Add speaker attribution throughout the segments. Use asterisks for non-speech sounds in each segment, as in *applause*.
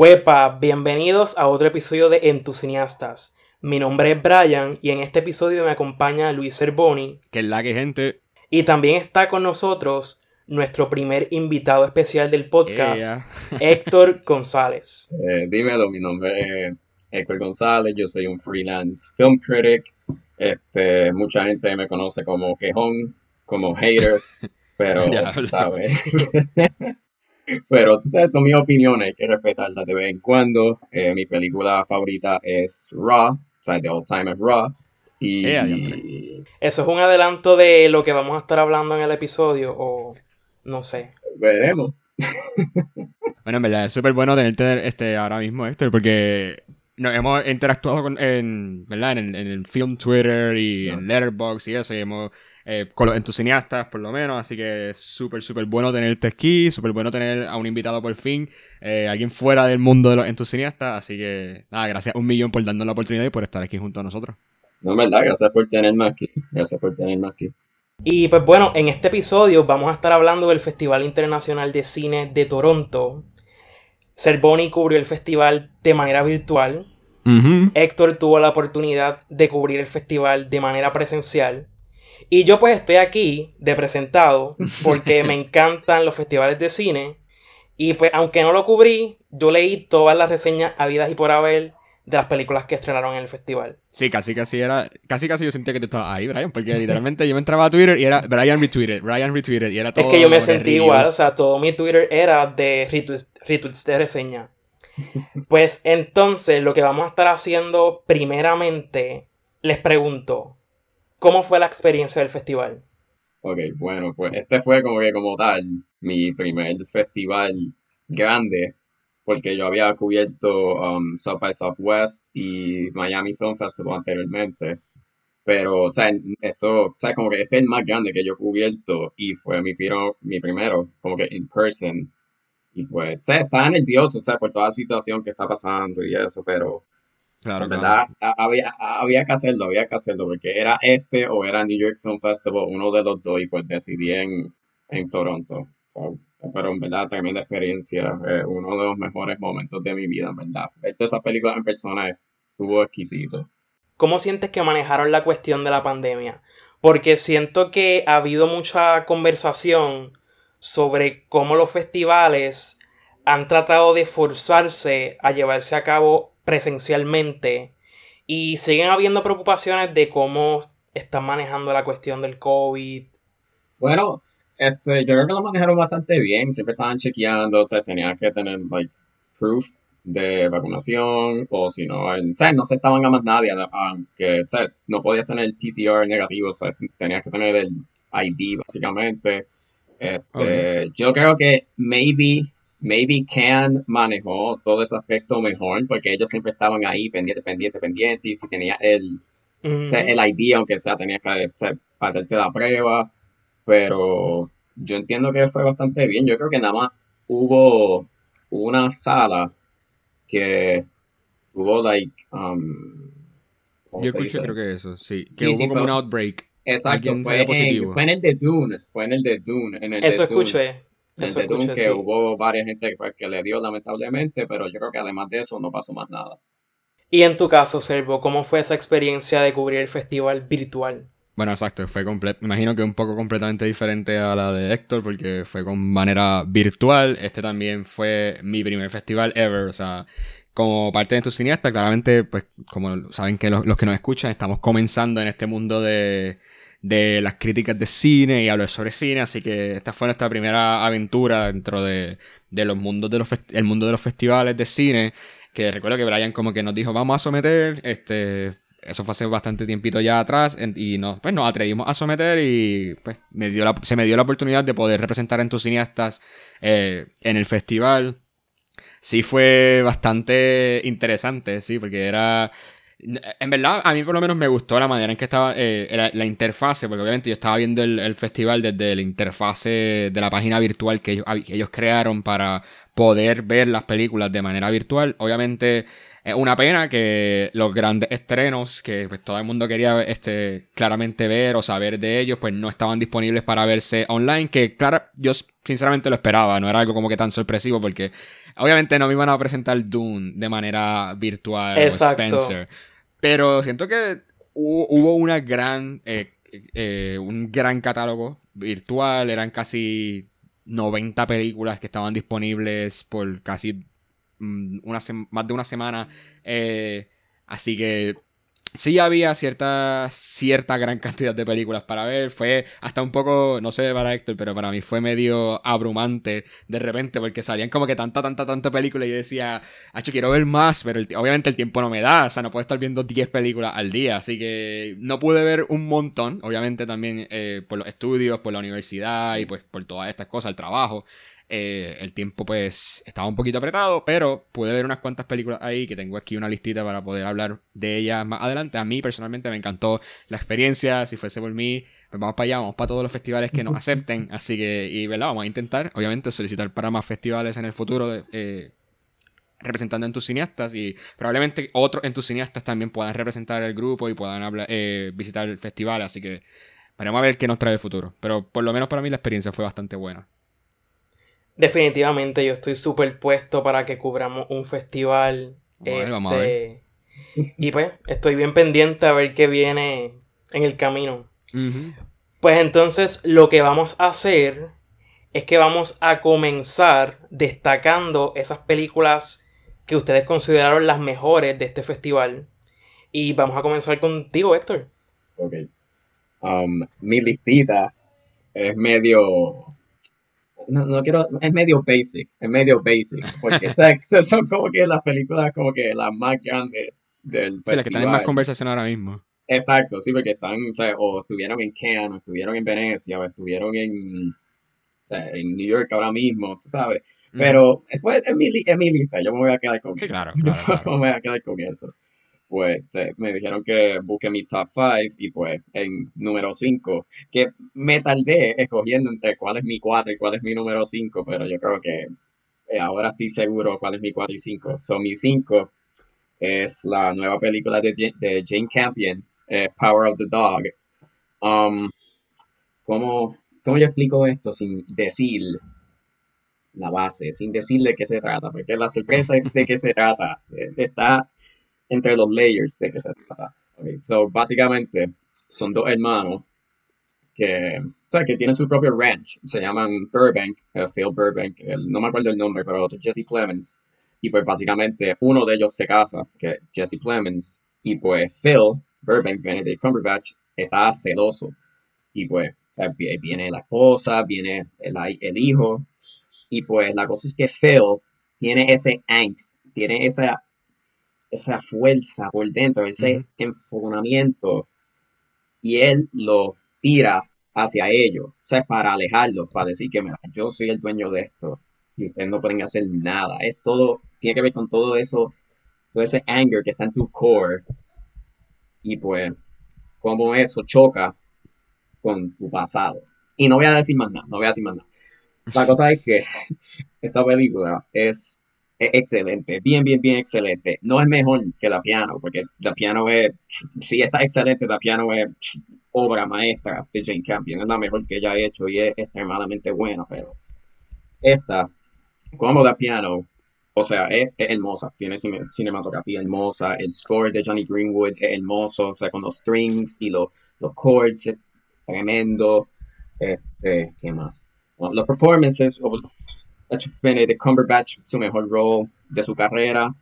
Speaker 1: Huepa, bienvenidos a otro episodio de Entusiastas. Mi nombre es Brian y en este episodio me acompaña Luis Cervoni.
Speaker 2: Que es la que gente.
Speaker 1: Y también está con nosotros nuestro primer invitado especial del podcast, *laughs* Héctor González.
Speaker 3: Eh, dímelo, mi nombre es Héctor González, yo soy un freelance film critic. Este, mucha gente me conoce como quejón, como hater, *laughs* pero, ¿sabes? *laughs* Pero tú sabes, son mis opiniones, hay que respetarlas de vez en cuando. Eh, mi película favorita es Raw, o sea, The Old Time es Raw. Y...
Speaker 1: ¿Eso es un adelanto de lo que vamos a estar hablando en el episodio o no sé?
Speaker 3: Veremos.
Speaker 2: bueno, en verdad, es súper bueno tenerte este, ahora mismo, Héctor, porque nos hemos interactuado con, en, ¿verdad? En, el, film Twitter y en Letterboxd y eso, y hemos eh, con los entusiastas por lo menos, así que es súper, súper bueno tenerte aquí, súper bueno tener a un invitado por fin, eh, alguien fuera del mundo de los entusiastas, así que nada, gracias un millón por darnos la oportunidad y por estar aquí junto a nosotros.
Speaker 3: No, verdad, gracias por tenerme aquí, gracias por tenerme aquí.
Speaker 1: Y pues bueno, en este episodio vamos a estar hablando del Festival Internacional de Cine de Toronto. Cervoni cubrió el festival de manera virtual. Héctor tuvo la oportunidad de cubrir el festival de manera presencial. Y yo pues estoy aquí de presentado porque me *laughs* encantan los festivales de cine. Y pues aunque no lo cubrí, yo leí todas las reseñas habidas y por haber de las películas que estrenaron en el festival.
Speaker 2: Sí, casi casi era, casi casi yo sentía que tú estabas ahí, Brian, porque literalmente yo me entraba a Twitter y era Brian retweeted, Brian retweeted y era todo.
Speaker 1: Es que yo me sentí igual, o sea, todo mi Twitter era de retweets de reseña. *laughs* Pues entonces lo que vamos a estar haciendo primeramente, les pregunto, ¿Cómo fue la experiencia del festival?
Speaker 3: Ok, bueno, pues este fue como que como tal mi primer festival grande, porque yo había cubierto um, South by Southwest y Miami Film Festival anteriormente. Pero, o sea, esto, o sea, como que este es el más grande que yo he cubierto y fue mi, mi primero, como que in person. Y pues, o sea, estaba nervioso, o sea, por toda la situación que está pasando y eso, pero Claro, verdad, había, había que hacerlo, había que hacerlo, porque era este o era New York Film Festival, uno de los dos, y pues decidí en, en Toronto. pero en verdad, tremenda experiencia, eh, uno de los mejores momentos de mi vida, en verdad. Ver todas esas películas en persona estuvo exquisito.
Speaker 1: ¿Cómo sientes que manejaron la cuestión de la pandemia? Porque siento que ha habido mucha conversación sobre cómo los festivales han tratado de forzarse a llevarse a cabo presencialmente y siguen habiendo preocupaciones de cómo están manejando la cuestión del COVID.
Speaker 3: Bueno, este, yo creo que lo manejaron bastante bien, siempre estaban chequeando, o sea, tenían que tener, like, proof de vacunación, o si no, no se estaban a más nadie, aunque, no podías tener el PCR negativo, o sea, tenías que tener el ID, básicamente. Este, Yo creo que maybe maybe Can manejó todo ese aspecto mejor porque ellos siempre estaban ahí pendiente, pendiente, pendiente y si tenía el, el ID, aunque sea, tenía que hacerte la prueba, pero yo entiendo que fue bastante bien. Yo creo que nada más hubo una sala que hubo like um,
Speaker 2: yo escuché creo que eso sí que hubo como un outbreak.
Speaker 3: Exacto fue en, fue en, el de Dune fue en el de Dune en el
Speaker 1: eso escuché
Speaker 3: que hubo varias gente pues, que le dio lamentablemente, pero yo creo que además de eso no pasó más nada.
Speaker 1: Y en tu caso, Servo, ¿cómo fue esa experiencia de cubrir el festival virtual?
Speaker 2: Bueno, exacto, fue completo. Imagino que un poco completamente diferente a la de Héctor, porque fue con manera virtual. Este también fue mi primer festival ever, o sea, como parte de tu cineasta, claramente, pues, como saben que los que nos escuchan, estamos comenzando en este mundo de, de las críticas de cine y hablar sobre cine, así que esta fue nuestra primera aventura dentro de, de los mundos de los el mundo de los festivales de cine, que recuerdo que Brian como que nos dijo, vamos a someter, este, eso fue hace bastante tiempito ya atrás, y nos, pues nos atrevimos a someter y pues me dio se me dio la oportunidad de poder representar a cineastas eh, en el festival. Sí fue bastante interesante, sí, porque era en verdad, a mí por lo menos me gustó la manera en que estaba eh, la, interfase, porque obviamente yo estaba viendo el, festival desde la interfase de la página virtual que ellos, ellos, crearon para poder ver las películas de manera virtual. Obviamente es una pena que los grandes estrenos que pues, todo el mundo quería este, claramente ver o saber de ellos, pues no estaban disponibles para verse online, que claro, yo sinceramente lo esperaba, no era algo como que tan sorpresivo porque obviamente no me iban a presentar Dune de manera virtual o Spencer, pero siento que hubo, una gran, eh, eh, un gran catálogo virtual, eran casi 90 películas que estaban disponibles por casi mm, una más de una semana. Eh, así que sí había cierta, cierta gran *laughs* cantidad de películas para ver. Fue hasta un poco, no sé para Héctor, pero para mí fue medio abrumante de repente porque salían como que tanta, tanta, tanta película y yo decía, Hacho, quiero ver más, pero obviamente el tiempo no me da. O sea, no puedo estar viendo 10 películas al día. Así que no pude ver un montón. Obviamente también eh, por los estudios, por la universidad y pues por todas estas cosas, el trabajo. Eh, el tiempo pues estaba un poquito apretado, pero pude ver unas cuantas películas ahí que tengo aquí una listita para poder hablar de ellas más adelante. A mí personalmente me encantó la experiencia, si fuese por mí, pues vamos para allá, vamos para todos los festivales que nos *laughs* acepten. Así que, y ¿verdad? vamos a intentar, obviamente, solicitar para más festivales en el futuro. Eh, representando en tus cineastas y probablemente otros en tus cineastas también puedan representar el grupo y puedan hablar, eh, visitar el festival, así que veremos a ver qué nos trae el futuro. Pero por lo menos para mí la experiencia fue bastante buena.
Speaker 1: Definitivamente yo estoy súper puesto para que cubramos un festival.
Speaker 2: vamos a ver. Este,
Speaker 1: y pues estoy bien pendiente a ver qué viene en el camino. Pues entonces lo que vamos a hacer es que vamos a comenzar destacando esas películas que ustedes consideraron las mejores de este festival. Y vamos a comenzar contigo, Héctor.
Speaker 3: Ok. Um, mi listita es medio no, no quiero, es medio basic, es medio basic, porque *laughs* son como que las películas como que las más grandes del
Speaker 2: festival. Sí, las que están en más conversación ahora mismo.
Speaker 3: Exacto, sí, porque están, o, sea, o estuvieron en Cannes, o estuvieron en Venecia, o estuvieron en, o sea, en New York ahora mismo, tú sabes. Pero después es mi, es mi lista, yo me voy a quedar con
Speaker 2: sí,
Speaker 3: eso.
Speaker 2: Claro, *laughs* claro, claro.
Speaker 3: Me voy a quedar con eso pues me dijeron que busque mi top 5 y pues en número 5, que me tardé escogiendo entre cuál es mi 4 y cuál es mi número 5, pero yo creo que eh, ahora estoy seguro cuál es mi 4 y 5. Son mi 5 es la nueva película de, de Jane Campion, eh, Power of the Dog. Um, ¿cómo, ¿Cómo yo explico esto sin decir la base, sin decir de qué se trata? Porque la sorpresa de qué se trata *laughs* está entre los layers de que se trata. Okay, so, básicamente, son dos hermanos que, o que tienen su propio ranch. Se llaman Burbank, uh, Phil Burbank, no me acuerdo el nombre, pero otro Jesse Plemons. Y pues básicamente uno de ellos se casa, que es Jesse Plemons. Y pues Phil Burbank, Benedict Cumberbatch, está celoso. Y pues, viene la esposa, viene el, el hijo. Y pues la cosa es que Phil tiene ese angst, tiene esa esa fuerza por dentro, ese enfonamiento, y él lo tira hacia ellos, o sea, para alejarlos, para decir que, mira, yo soy el dueño de esto y ustedes no pueden hacer nada. Es todo, tiene que ver con todo eso, todo ese anger que está en tu core y pues cómo eso choca con tu pasado. Y no voy a decir más nada, no voy a decir más nada. La cosa es que *laughs* esta película es es excelente, bien, bien, bien excelente. No es mejor que la piano, porque la piano es, sí está excelente, la piano es obra maestra de Jane Campion, es la mejor que ella ha hecho y es extremadamente buena, pero esta, como la piano, o sea, es, hermosa, tiene cinematografía hermosa, el score de Johnny Greenwood es hermoso, o sea, con los strings y los, los chords, tremendo, este, ¿qué más? los performances, Benedict Cumberbatch, su mejor rol de su carrera.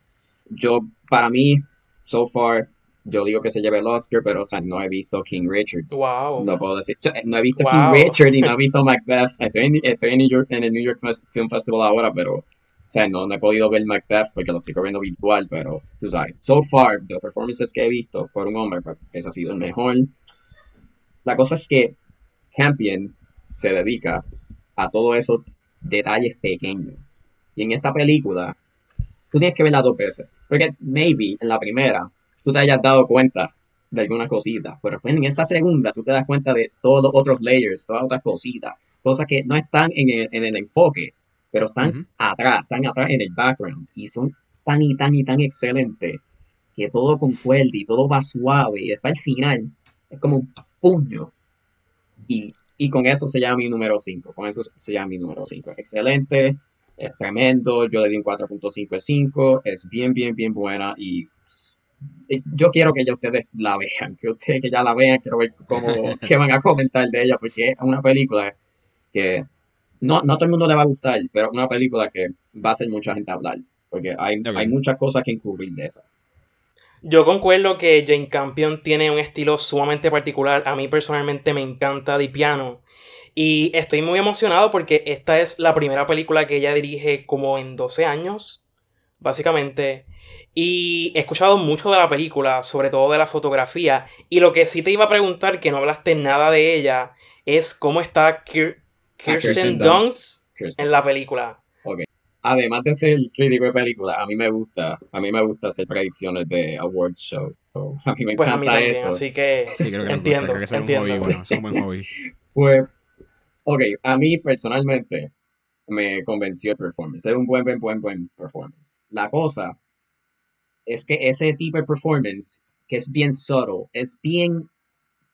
Speaker 3: Yo, para mí, so far, yo digo que se lleve el Oscar, pero o sea, no he visto King Richard.
Speaker 1: Wow.
Speaker 3: No puedo decir, no he visto King Richard y no he visto Macbeth. Estoy en, estoy en, New York, en el New York Film Festival ahora, pero o sea, no, no he podido ver Macbeth porque lo estoy corriendo virtual, pero tú sabes, so far, los performances que he visto por un hombre, pues, ese ha sido el mejor. La cosa es que Campion se dedica a todo eso detalles pequeños. Y en esta película, tú tienes que verla dos veces. Porque maybe en la primera tú te hayas dado cuenta de alguna cosita, pero en esa segunda tú te das cuenta de todos los otros layers, todas las otras cositas, cosas que no están en el, en el enfoque, pero están atrás, están atrás en el background y son tan y tan y tan excelente que todo concuerda y todo va suave y después al final es como un puño. Y, y con eso se llama mi número 5, con eso se llama mi número 5. Excelente, es tremendo, yo le di un 4.5 de 5, es bien, bien, bien buena y yo quiero que ya ustedes la vean, que ustedes que ya la vean, quiero ver cómo, *laughs* qué van a comentar de ella, porque es una película que no, no todo el mundo le va a gustar, pero es una película que va a hacer mucha gente hablar, porque hay, hay muchas cosas que encubrir de esa.
Speaker 1: Yo concuerdo que Jane Campion tiene un estilo sumamente particular. A mí personalmente me encanta Di Piano. Y estoy muy emocionado porque esta es la primera película que ella dirige como en 12 años, básicamente. Y he escuchado mucho de la película, sobre todo de la fotografía. Y lo que sí te iba a preguntar, que no hablaste nada de ella, es cómo está ah, Kirsten, Dunst en la película
Speaker 3: además de ser crítico de películas, a mí me gusta, a mí me gusta hacer predicciones de award shows. *laughs* a mí me pues encanta eso.
Speaker 1: Así que, entiendo, creo que entiendo. Un hobby, bueno, es un buen hobby. *laughs*
Speaker 3: pues, ok, a mí personalmente me convenció el performance. Es un buen, buen, buen, buen performance. La cosa es que ese tipo de performance, que es bien subtle, es bien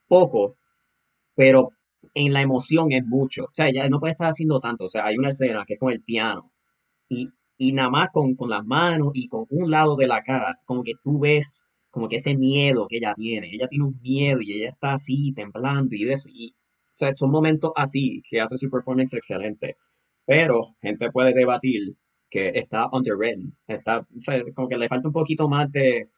Speaker 3: poco, pero en la emoción es mucho. O sea, ya no puede estar haciendo tanto. O sea, hay una escena que es con el piano y, y nada más con, con las manos y con un lado de la cara, como que tú ves como que ese miedo que ella tiene. Ella tiene un miedo y ella está así, temblando y eso. Y, o sea, son momentos así que hace su performance excelente. Pero gente puede debatir que está underwritten. Está, o sea, como que le falta un poquito más de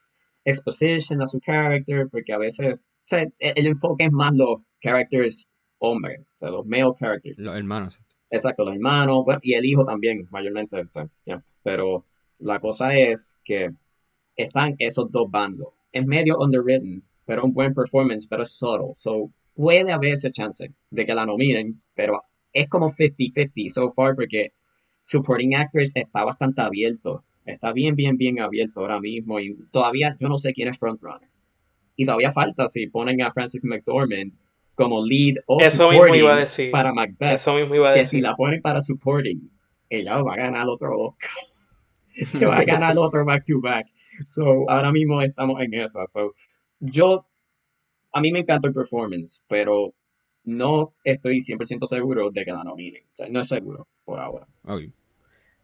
Speaker 3: exposition a su character, porque a veces, o sea, el, enfoque es más los characters hombres, o sea, los male characters.
Speaker 2: Los hermanos.
Speaker 3: Exacto, los hermanos, y el hijo también, mayormente. Pero la cosa es que están esos dos bandos. Es medio underwritten, pero un buen performance, pero es subtle. So, puede haber ese chance de que la nominen, pero es como 50-50 so far porque Supporting Actors está bastante abierto. Está bien, bien, bien abierto ahora mismo y todavía yo no sé quién es frontrunner. Y todavía falta si ponen a Francis McDormand como lead o
Speaker 1: Eso supporting mismo iba a decir.
Speaker 3: para Macbeth.
Speaker 1: Eso mismo iba a decir.
Speaker 3: Que si la ponen para supporting, ella va a ganar otro Oscar. *laughs* Se va a *laughs* ganar otro back to back. So, ahora mismo estamos en esa. So, yo, a mí me encanta el performance, pero no estoy 100% seguro de que la nominen. O sea, no es seguro por ahora.
Speaker 2: Okay.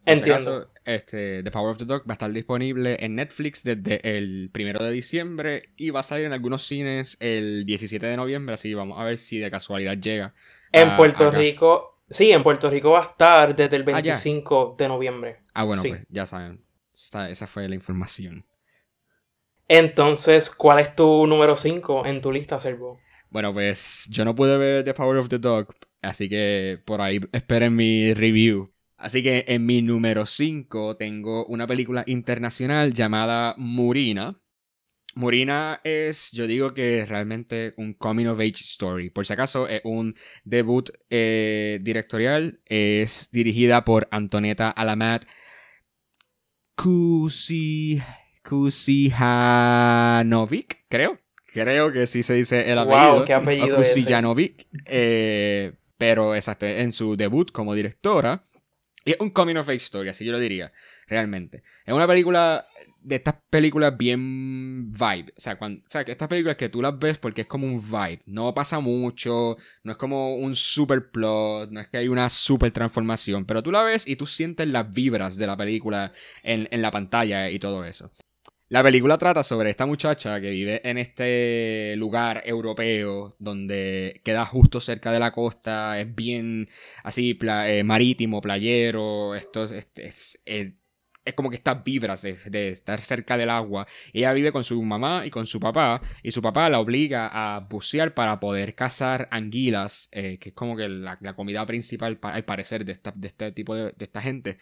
Speaker 2: Entiendo. este, The Power of the Dog va a estar disponible en Netflix desde el primero de diciembre y va a salir en algunos cines el 17 de noviembre, así vamos a ver si de casualidad llega.
Speaker 1: En Puerto Rico, sí, en Puerto Rico va a estar desde el 25 ah, de noviembre.
Speaker 2: Ah, bueno, pues ya saben. esa fue la información.
Speaker 1: Entonces, ¿cuál es tu número 5 en tu lista, Servo?
Speaker 2: Bueno, pues yo no pude ver The Power of the Dog, así que por ahí esperen mi review. Así que en mi número 5 tengo una película internacional llamada Murina. Murina es, yo digo que realmente un coming of age story. Por si acaso, es un debut eh, directorial. Es dirigida por Antoneta Alamat Kusi, Kusijanovic, creo. Creo que sí se dice el apellido.
Speaker 1: Wow, qué apellido
Speaker 2: Kusijanovic. Eh, pero exacto, en su debut como directora. Y es un coming of age story, así yo lo diría, realmente. Es una película de estas películas bien vibe. O sea, cuando, o sea, que estas películas que tú las ves porque es como un vibe. No pasa mucho, no es como un super plot, no es que hay una super transformación, pero tú la ves y tú sientes las vibras de la película en, en la pantalla y todo eso. La película trata sobre esta muchacha que vive en este lugar europeo donde queda justo cerca de la costa, es bien así eh, marítimo, playero, esto es, es, como que estas vibras de, estar cerca del agua. Ella vive con su mamá y con su papá y su papá la obliga a bucear para poder cazar anguilas, eh, que es como que la, comida principal al parecer de, esta, de este tipo de, de esta gente.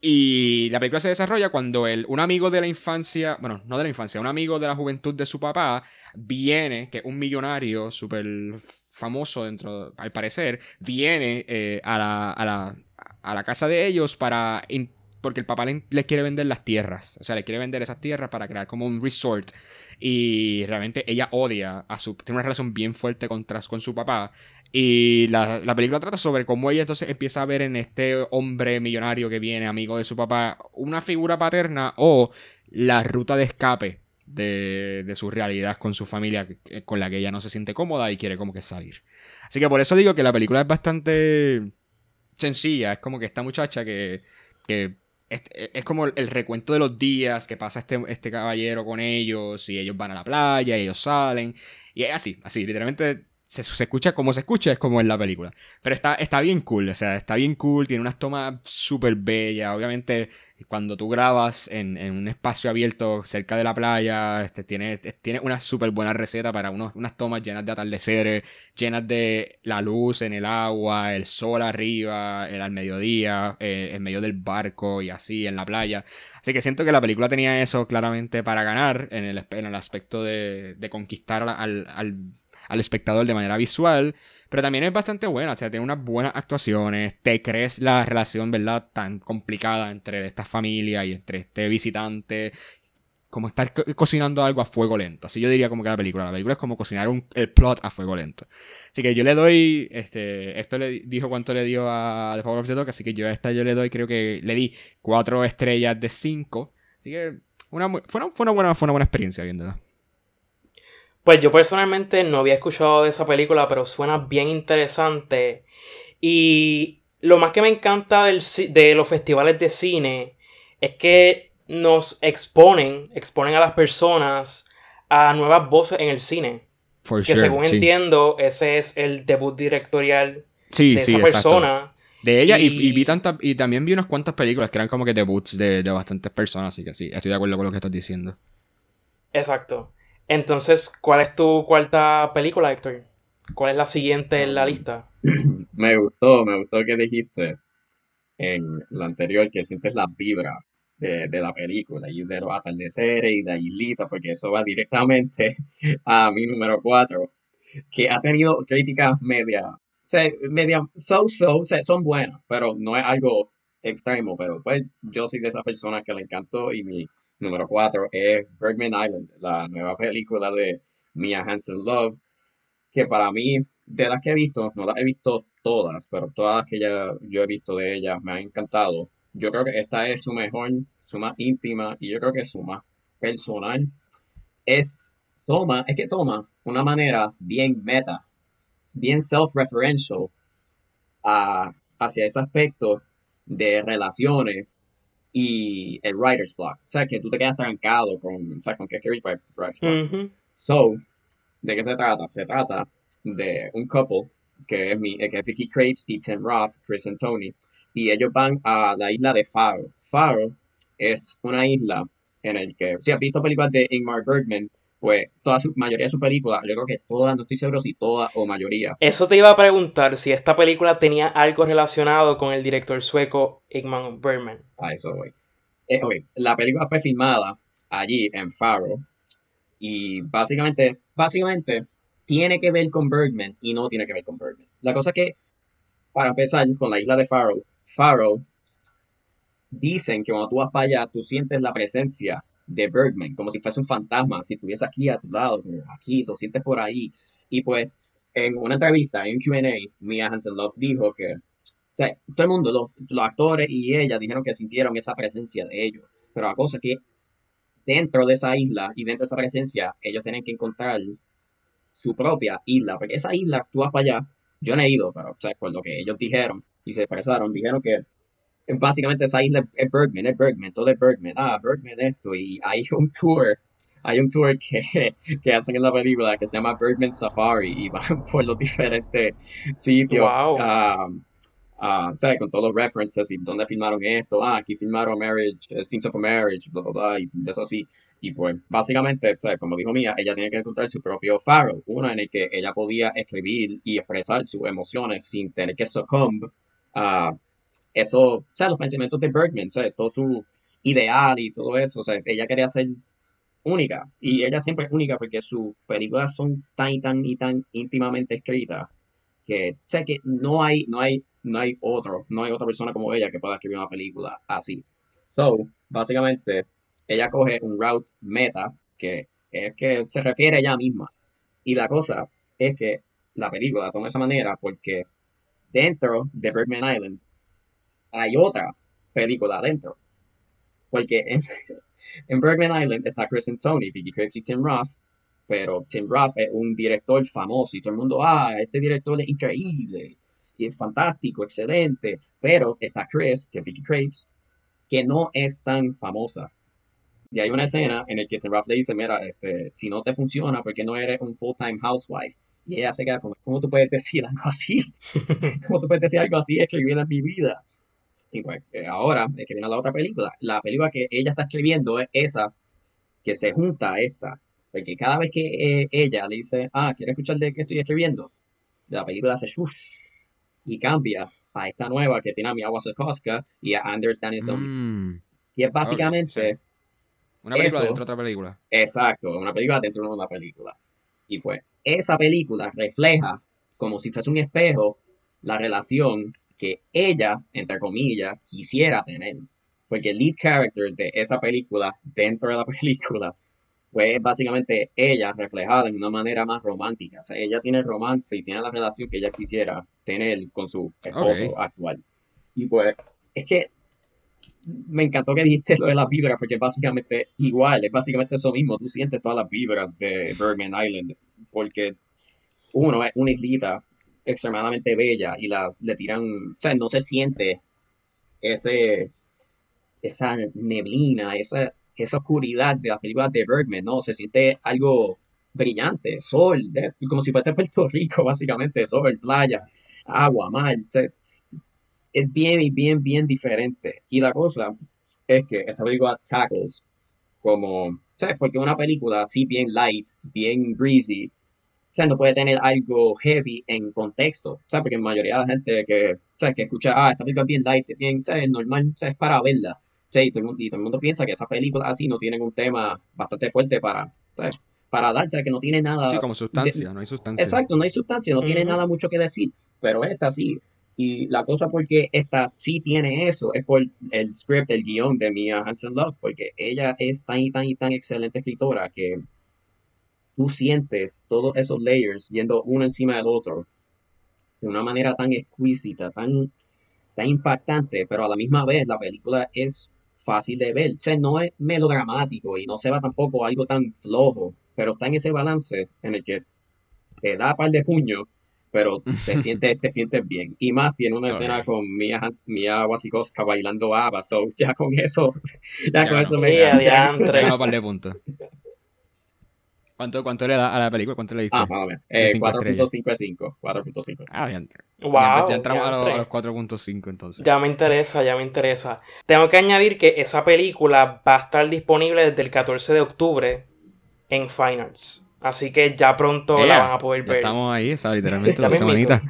Speaker 2: Y la película se desarrolla cuando el, un amigo de la infancia, bueno, no de la infancia, un amigo de la juventud de su papá viene, que es un millonario súper famoso dentro, al parecer, viene eh, a, la, a, la, a, la, casa de ellos para... porque el papá les le quiere vender las tierras, o sea, le quiere vender esas tierras para crear como un resort. Y realmente ella odia a su. Tiene una relación bien fuerte con, con su papá. Y la, la, película trata sobre cómo ella entonces empieza a ver en este hombre millonario que viene, amigo de su papá, una figura paterna o la ruta de escape de, de, su realidad con su familia con la que ella no se siente cómoda y quiere como que salir. Así que por eso digo que la película es bastante sencilla. Es como que esta muchacha que, que es, como el recuento de los días que pasa este, este caballero con ellos y ellos van a la playa, y ellos salen. Y es así, así, literalmente se, escucha como se escucha, es como en la película. Pero está, está bien cool, o sea, está bien cool, tiene unas tomas súper bellas. Obviamente, cuando tú grabas en, un espacio abierto cerca de la playa, este, tiene, tiene una súper buena receta para unos, unas tomas llenas de atardeceres, llenas de la luz en el agua, el sol arriba, el al mediodía, eh, en medio del barco y así, en la playa. Así que siento que la película tenía eso claramente para ganar en el, en el aspecto de, de conquistar al al espectador de manera visual, pero también es bastante buena, o sea, tiene unas buenas actuaciones, te crees la relación, ¿verdad?, tan complicada entre esta familia y entre este visitante, como estar cocinando algo a fuego lento, así yo diría como que la película, la película es como cocinar un, el plot a fuego lento. Así que yo le doy, este, esto le dijo cuánto le dio a The Power of the Dog, así que yo a esta yo le doy, creo que le di cuatro estrellas de cinco, así que fue, una, fue, una buena, fue una buena experiencia viéndola.
Speaker 1: Pues yo personalmente no había escuchado de esa película, pero suena bien interesante. Y lo más que me encanta de los festivales de cine es que nos exponen, exponen a las personas a nuevas voces en el cine. que según entiendo, ese es el debut directorial de esa persona.
Speaker 2: De ella y, vi y también vi unas cuantas películas que eran como que debuts de, de bastantes personas, así que sí, estoy de acuerdo con lo que estás diciendo.
Speaker 1: Exacto. Entonces, ¿cuál es tu cuarta película, Héctor? ¿Cuál es la siguiente en la lista? *clears throat*
Speaker 3: me gustó, me gustó que dijiste en lo anterior que sientes la vibra de, la película y de los atardeceres y de Islita, porque eso va directamente *laughs* a mi número cuatro, que ha tenido críticas media, o sea, media so-so, o sea, son buenas, pero no es algo extremo, pero pues yo soy de esas personas que le encantó y mi Número 4 es Bergman Island, la nueva película de Mia Hansen Love, que para mí, de las que he visto, no las he visto todas, pero todas las que ya yo he visto de ella me han encantado. Yo creo que esta es su mejor, su más íntima y yo creo que su más personal. Es, toma, es que toma una manera bien meta, bien self-referential hacia ese aspecto de relaciones y el writer's block. O sea, que tú te quedas trancado con, o sea, con qué escribir para writer's block. So, ¿de qué se trata? Se trata de un couple que es, mi, que es Vicky Krieps y Tim Roth, Chris and Tony, y ellos van a la isla de Faro. Faro es una isla en el que, si has visto películas de Ingmar Bergman, pues toda su mayoría de sus películas, yo creo que todas, no estoy seguro si todas o mayoría.
Speaker 1: Eso te iba a preguntar si esta película tenía algo relacionado con el director sueco Ingmar Bergman.
Speaker 3: A eso voy. Eh, la película fue filmada allí en Faro y básicamente, básicamente tiene que ver con Bergman y no tiene que ver con Bergman. La cosa es que, para empezar con la isla de Faro, Faro dicen que cuando tú vas para allá, tú sientes la presencia de Bergman, como si fuese un fantasma, si estuviese aquí a tu lado, aquí, lo sientes por ahí. Y pues, en una entrevista, en un QA, Mia Hansen Love dijo que, o sea, todo el mundo, los, los, actores y ella dijeron que sintieron esa presencia de ellos. Pero la cosa es que dentro de esa isla y dentro de esa presencia, ellos tienen que encontrar su propia isla, porque esa isla, tú vas para allá, yo no he ido, pero, o sea, por lo que ellos dijeron y se expresaron, dijeron que básicamente esa isla es Bergman, es Bergman, todo es Bergman, ah, Bergman esto, y hay un tour, hay un tour que, que hacen en la película que se llama Bergman Safari y van *laughs* por los diferentes sitios. Wow. Um, uh, con todos los references y dónde filmaron esto, ah, aquí filmaron Marriage, uh, of a Marriage, bla, bla, bla, y eso así. Y pues, básicamente, como dijo Mía, ella tenía que encontrar su propio faro, uno en el que ella podía escribir y expresar sus emociones sin tener que succumb a eso, o sea, los pensamientos de Bergman, sea, todo su ideal y todo eso, o sea, ella quería ser única y ella siempre es única porque sus películas son tan y tan y tan íntimamente escritas que, o que no hay, no hay, no hay otro, no hay otra persona como ella que pueda escribir una película así. So, básicamente, ella coge un route meta que es que se refiere a ella misma. Y la cosa es que la película toma esa manera porque dentro de Bergman Island hay otra película adentro. Porque en, *laughs* en Bergman Island está Chris Tony, Vicky Krieps y Tim Roth, pero Tim Roth es un director famoso y todo el mundo, ah, este director es increíble y es fantástico, excelente, pero está Chris, que es Vicky Krieps, que no es tan famosa. Y hay una escena en la que Tim Roth le dice, mira, este, si no te funciona, porque no eres un full-time housewife? Y ella se queda como, ¿cómo tú puedes decir algo así? *laughs* ¿Cómo tú puedes decir algo así escribiendo en mi vida? Y pues eh, ahora es que viene la otra película. La película que ella está escribiendo es esa que se junta a esta. Porque cada vez que eh, ella le dice, ah, ¿quieres escuchar de qué estoy escribiendo? La película hace shush y cambia a esta nueva que tiene a Mia Wasikowska y a Anders Danielson. Mm. Y es básicamente...
Speaker 2: Una película dentro de otra película.
Speaker 3: Exacto, una película dentro de una película. Y pues, esa película refleja, como si fuese un espejo, la relación que ella, entre comillas, quisiera tener. Porque el lead character de esa película, dentro de la *laughs* película, pues básicamente ella reflejada en una manera más romántica. O sea, ella tiene romance y tiene la relación que ella quisiera tener con su esposo actual. Y pues, es que me encantó que dijiste lo de las vibras, porque es básicamente igual, es básicamente eso mismo. Tú sientes todas las vibras de Bergman Island, porque uno es una islita extremadamente bella y la, le tiran, o sea, no se siente ese, esa neblina, esa, esa oscuridad de las películas de Bergman, ¿no? Se siente algo brillante, sol, como si fuese Puerto Rico, *laughs* básicamente, sol, playa, agua, mar, es bien, bien, bien diferente. Y la cosa es que esta película tackles como, ¿sabes? Porque una película así bien light, bien breezy, sea, no puede tener algo heavy en contexto, ¿sabes? Porque la mayoría de la gente que, ¿sabes? que escucha, ah, esta película es bien light, bien, ¿sabes? Normal, ¿sabes? Para verla. ¿sabes? Y, todo el mundo, piensa que esas películas así no tienen un tema bastante fuerte para, ¿sabes? Para dar, ya que no tiene nada.
Speaker 2: Sí, como sustancia, no hay sustancia.
Speaker 3: Exacto, no hay sustancia, no tiene nada mucho que decir. Pero esta sí. Y la cosa porque esta sí tiene eso es por el script, el guion de Mia Hansen Love, porque ella es tan y tan y tan excelente escritora que tú sientes todos esos layers yendo uno encima del otro de una manera tan exquisita, tan, tan impactante, pero a la misma vez la película es fácil de ver. O sea, no es melodramático y no se va tampoco algo tan flojo, pero está en ese balance en el que te da par de puños, pero te *laughs* sientes, te sientes bien. Y más, tiene una escena con Mia, Mia Wasikowska bailando ABBA, so *laughs* ya con eso, ya, con eso me
Speaker 2: ya, un par de puntos. ¿Cuánto, ¿Cuánto le da a la película? ¿Cuánto le diste?
Speaker 3: Ah, menos. Eh, 4.5 5. 4.5.
Speaker 2: Ah, bien.
Speaker 1: Wow,
Speaker 2: ya, entramos a los, los 4.5 entonces.
Speaker 1: Ya me interesa, ya me interesa. Tengo que añadir que esa película va a estar disponible desde el 14 de octubre en Fine Arts. Así que ya pronto la van a poder ver.
Speaker 2: Estamos ahí, o sea, literalmente *laughs* dos semanitas.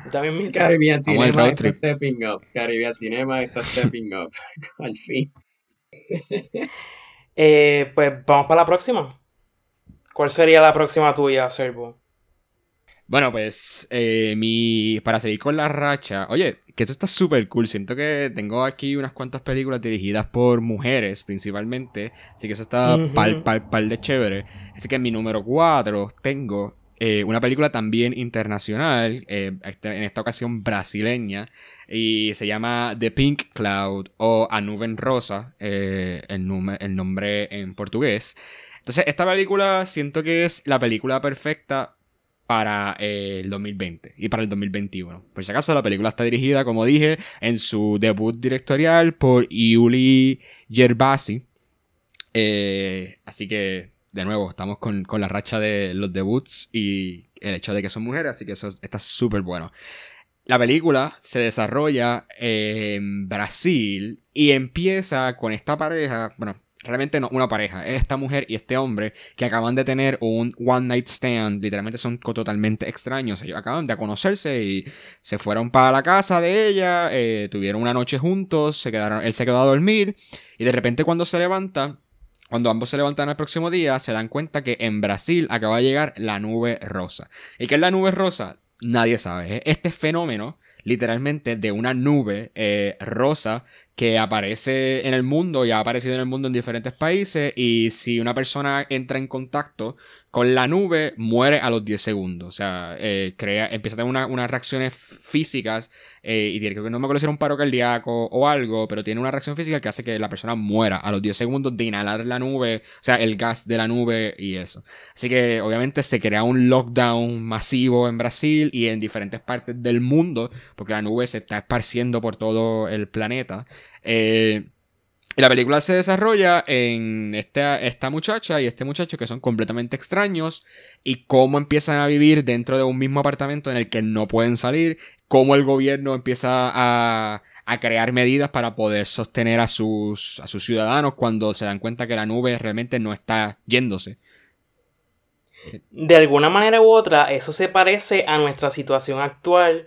Speaker 3: Caribbean Cinema está stepping up. Caribbean Cinema está stepping up. *laughs* Al fin.
Speaker 1: eh, pues vamos para la próxima. ¿Cuál sería la próxima tuya, Servo?
Speaker 2: Bueno, pues, eh, mi. Para seguir con la racha. Oye, que esto está súper cool. Siento que tengo aquí unas cuantas películas dirigidas por mujeres, principalmente. Así que eso está pal, pal, de chévere. Así que en mi número 4 tengo eh, una película también internacional, eh, este, en esta ocasión brasileña, y se llama The Pink Cloud o A Nube Rosa, el, el nombre en portugués. Entonces, esta película siento que es la película perfecta para eh, el 2020 y para el 2021. Por si acaso, la película está dirigida, como dije, en su debut directorial por Yuli Gervasi. Eh, así que, de nuevo, estamos con, la racha de los debuts y el hecho de que son mujeres, así que eso está súper bueno. La película se desarrolla en Brasil y empieza con esta pareja, bueno, realmente no una pareja, es esta mujer y este hombre que acaban de tener un one night stand, literalmente son totalmente extraños, ellos acaban de conocerse y se fueron para la casa de ella, eh, tuvieron una noche juntos, se quedaron, él se quedó a dormir y de repente cuando se levanta, cuando ambos se levantan el próximo día, se dan cuenta que en Brasil acaba de llegar la nube rosa. ¿Y qué es la nube rosa? Nadie sabe. Este fenómeno, literalmente, de una nube eh, rosa que aparece en el mundo y ha aparecido en el mundo en diferentes países. Y si una persona entra en contacto con la nube muere a los 10 segundos. O sea, eh, crea, empieza a tener unas reacciones físicas eh, y tiene que no me acuerdo si era un paro cardíaco o algo, pero tiene una reacción física que hace que la persona muera a los 10 segundos de inhalar la nube, o sea, el gas de la nube y eso. Así que obviamente se crea un lockdown masivo en Brasil y en diferentes partes del mundo, porque la nube se está esparciendo por todo el planeta. Eh, y la película se desarrolla en esta, esta muchacha y este muchacho que son completamente extraños y cómo empiezan a vivir dentro de un mismo apartamento en el que no pueden salir, cómo el gobierno empieza a, a crear medidas para poder sostener a sus, a sus ciudadanos cuando se dan cuenta que la nube realmente no está yéndose.
Speaker 1: De alguna manera u otra, eso se parece a nuestra situación actual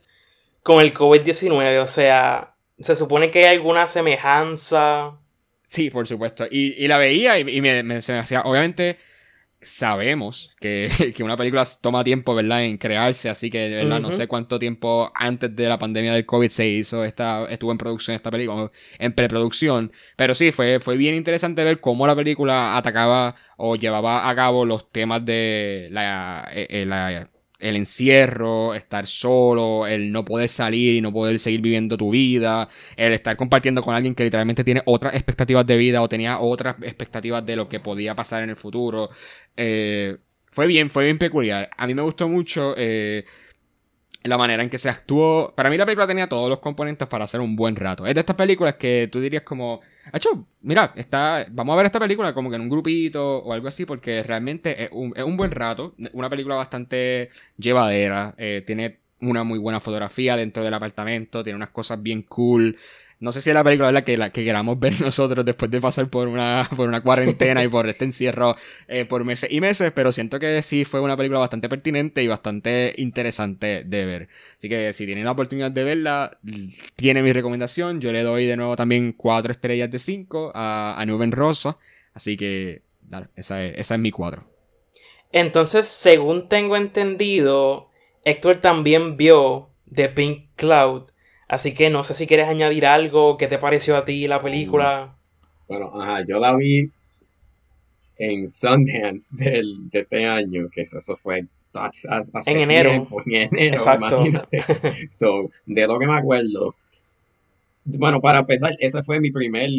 Speaker 1: con el COVID-19, o sea, se supone que hay alguna semejanza
Speaker 2: Sí, por supuesto. Y, la veía y, me, se me hacía. Obviamente, sabemos *laughs* que, una película toma tiempo, ¿verdad?, en crearse. Así que, ¿verdad? No sé cuánto tiempo antes de la pandemia del COVID se hizo esta. Estuvo en producción esta película, en preproducción. Pero sí, fue, fue bien interesante ver cómo la película atacaba o llevaba a cabo los temas de la, eh, eh, la el encierro, estar solo, el no poder salir y no poder seguir viviendo tu vida, el estar compartiendo con alguien que literalmente tiene otras expectativas de vida o tenía otras expectativas de lo que podía pasar en el futuro. Eh, fue bien, fue bien peculiar. A mí me gustó mucho eh, la manera en que se actuó. Para mí la película tenía todos los componentes para hacer un buen rato. Es de estas películas que tú dirías como, hecho, mira, está, vamos a ver esta película como que en un grupito o algo así, porque realmente es un, buen rato. Una película bastante llevadera. Eh, tiene una muy buena fotografía dentro del apartamento, tiene unas cosas bien cool. No sé si es la película la que, la que queramos ver *laughs* nosotros después de pasar por una, por una cuarentena y por este encierro eh, por meses y meses, pero siento que sí fue una película bastante pertinente y bastante interesante de ver. Así que si tienen la oportunidad de verla, tiene mi recomendación. Yo le doy de nuevo también cuatro estrellas de cinco a, a Rosa. Así que, dale, esa es, esa es mi cuadro.
Speaker 1: Entonces, según tengo entendido, Héctor también vio The Pink Cloud Así que no sé si quieres añadir algo, ¿qué te pareció a ti la película?
Speaker 3: Bueno, ajá, yo la vi en Sundance *laughs* del, de este año, que eso fue hace
Speaker 1: en enero.
Speaker 3: en enero, Exacto. imagínate. *laughs* so, de lo que me acuerdo. Bueno, para empezar, esa fue mi primer,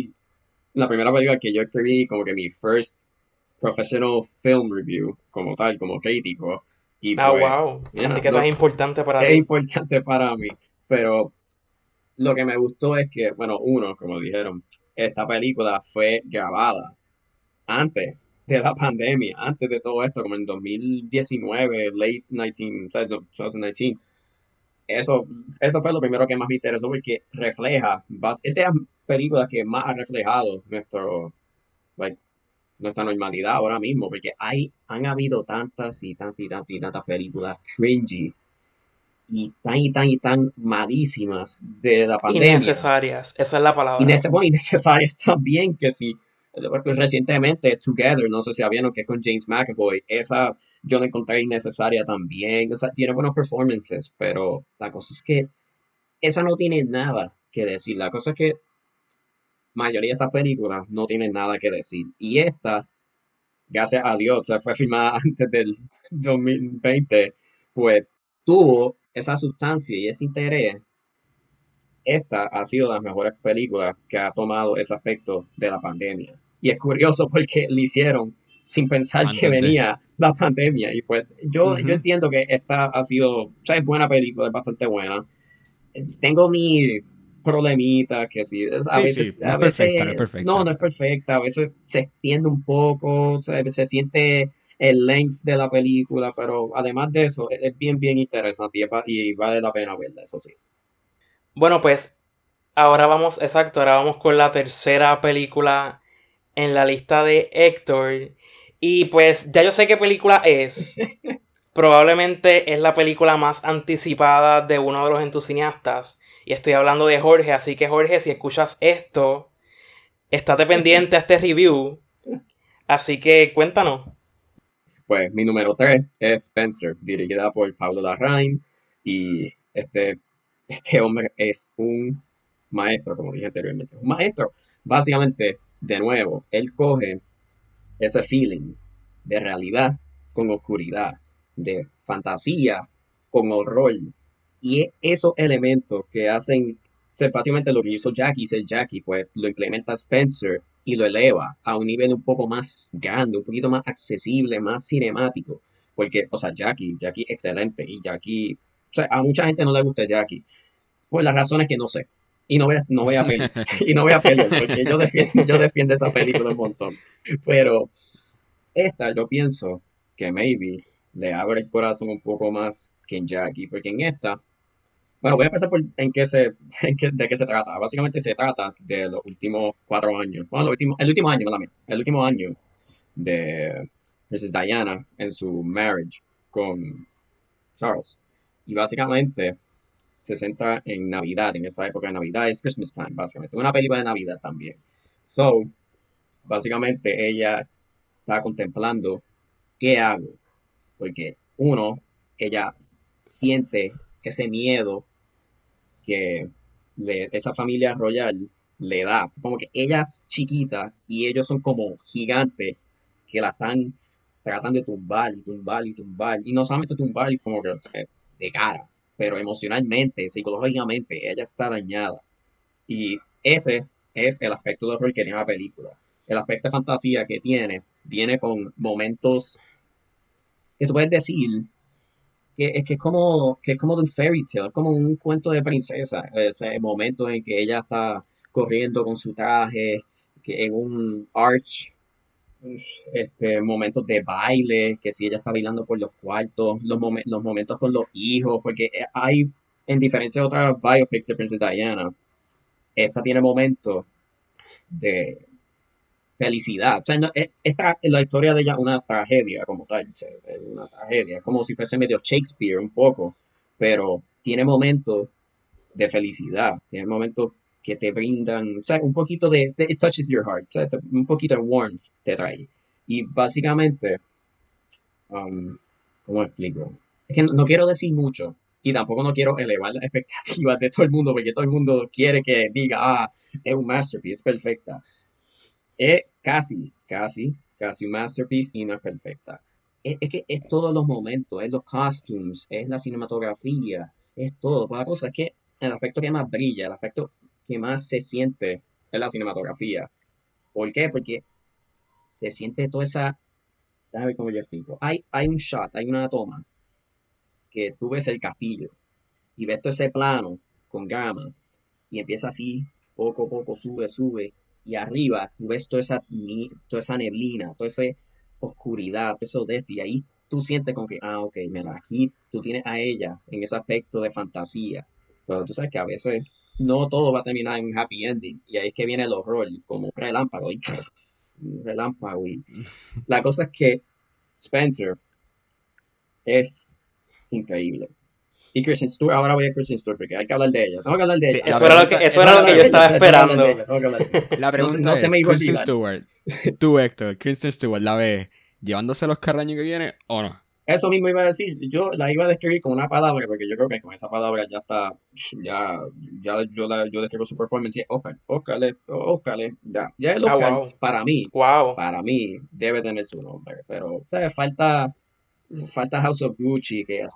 Speaker 3: la primera película que yo escribí, como que mi first professional film review, como tal, como crítico.
Speaker 1: Y ah, pues, wow. Así que eso es importante para
Speaker 3: ti. Es importante para mí, pero lo que me gustó es que, bueno, uno, como dijeron, esta película fue grabada antes de la pandemia, antes de todo esto, como en 2019, late 19, 2019. Eso, eso fue lo primero que más me interesó porque refleja, es de las películas que más ha reflejado nuestro, nuestra normalidad ahora mismo, porque hay, han habido tantas y tantas y tantas y tantas películas cringy y tan y tan y tan malísimas de la pandemia.
Speaker 1: Innecesarias, esa es la palabra. *laughs*
Speaker 3: innecesarias también, que si recientemente Together, no sé si habían que con James McAvoy, esa yo la encontré innecesaria también, o sea, tiene buenos performances, pero la cosa es que esa no tiene nada que decir, la cosa es que mayoría de estas películas no tienen nada que decir, y esta, gracias a Dios, o fue *laughs* filmada antes del 2020, pues tuvo esa sustancia y ese interés, esta ha sido de las mejores películas que ha tomado ese aspecto de la pandemia. Y es curioso porque lo hicieron sin pensar que venía la pandemia. Y pues yo, yo entiendo que esta ha sido, o sea, es buena película, es bastante buena. Tengo mi problemita que sí, a veces, no, a veces no, no, es perfecta, a veces se extiende un poco, se siente el length de la película, pero además de eso, es bien, bien interesante y, vale la pena verla, eso sí.
Speaker 1: Bueno, pues ahora vamos, exacto, ahora vamos con la tercera película en la lista de Héctor. Y pues ya yo sé qué película es. *laughs* Probablemente es la película más anticipada de uno de los entusiastas. Y estoy hablando de Jorge, así que Jorge, si escuchas esto, estate pendiente a este review. Así que cuéntanos.
Speaker 3: Pues mi número 3 es Spencer, dirigida por Pablo Larraín. Y este, este hombre es un maestro, como dije anteriormente. Un maestro, básicamente, de nuevo, él coge ese feeling de realidad con oscuridad, de fantasía con horror. Y esos elementos que hacen, básicamente lo que hizo Jackie, es Jackie, pues lo implementa Spencer y lo eleva a un nivel un poco más grande, un poquito más accesible, más cinemático. Porque, o sea, Jackie, Jackie excelente. Y Jackie, o sea, a mucha gente no le gusta Jackie. Por las razones que no sé. Y no voy a, no voy a pelear. *laughs* *laughs* y no voy a pelear, porque yo defiendo, yo defiendo esa película un montón. Pero esta, yo pienso que maybe le abre el corazón un poco más que en Jackie. Porque en esta, bueno, voy a empezar por en qué se, *laughs* de qué se trata. Básicamente se trata de los últimos cuatro años. Bueno, último, el último año, El último año de Mrs. Diana en su marriage con Charles. Y básicamente se centra en Navidad, en esa época de Navidad, es Christmas time, básicamente. Una película de Navidad también. So, básicamente ella está contemplando qué hago. Porque uno, ella siente ese miedo que esa familia royal le da. Como que ella es chiquita y ellos son como gigantes que la están tratan de tumbar y tumbar y tumbar. Y no solamente tumbar como que de cara, pero emocionalmente, psicológicamente, ella está dañada. Y ese es el aspecto de horror que tiene la película. El aspecto de fantasía que tiene viene con momentos que tú puedes decir que es que es como que es como un fairy tale, como un cuento de princesa. Ese momento en que ella está corriendo con su traje, que en un arch este, momentos de baile, que si ella está bailando por los cuartos, los, los momentos con los hijos, porque eh, hay, en diferencia de otras biopics de Princesa Diana, esta tiene momentos de felicidad. O sea, es, la historia de ella una tragedia como tal, es una tragedia, es como si fuese medio Shakespeare un poco, pero tiene momentos de felicidad, tiene momentos que te brindan, o sea, un poquito de, it touches your heart, o sea, un poquito de warmth te trae. Y básicamente, um, ¿cómo explico? Es que no, quiero decir mucho y tampoco no quiero elevar las *laughs* expectativas de todo el mundo porque todo el mundo quiere que diga, ah, es un masterpiece, es perfecta. Es casi, casi, casi un masterpiece y no es perfecta. Es, es que es todos los momentos, es los costumes, es la cinematografía, es todo. La cosa es que el aspecto que más brilla, el aspecto que más se siente en la cinematografía. ¿Por qué? Porque se siente toda esa... Déjame ver cómo yo explico. Hay, hay un shot, hay una toma que tú ves el castillo y ves todo ese plano con gama y empieza así, poco a poco sube, sube y arriba tú ves toda esa, toda esa neblina, toda esa oscuridad, todo eso de este y ahí tú sientes como que, ah, ok, mira, aquí tú tienes a ella en ese aspecto de fantasía, pero tú sabes que a veces no todo va a terminar en un happy ending. Y ahí es que viene el horror, como un relámpago. Y, *laughs* un relámpago. Y *laughs* la cosa es que Spencer es increíble. Y Christian Stewart, ahora voy a Christian Stewart porque hay que hablar de ella. Tengo que hablar de ella.
Speaker 1: eso, era lo que, eso era lo que yo estaba esperando. *laughs*
Speaker 2: La pregunta no, es, me Kristen Stewart, tú Héctor, Kristen Stewart, ¿la ves llevándose los el año que viene o no?
Speaker 3: Eso mismo iba a decir, yo la iba a describir con una palabra, porque yo creo que con esa palabra ya está, ya, ya yo, la, yo describo su performance y es Oscar, Oscar, Oscar, ya, ya el ah, Oscar, para mí,
Speaker 1: wow.
Speaker 3: para mí, debe tener su nombre, pero, o sea, falta, falta House of Gucci, que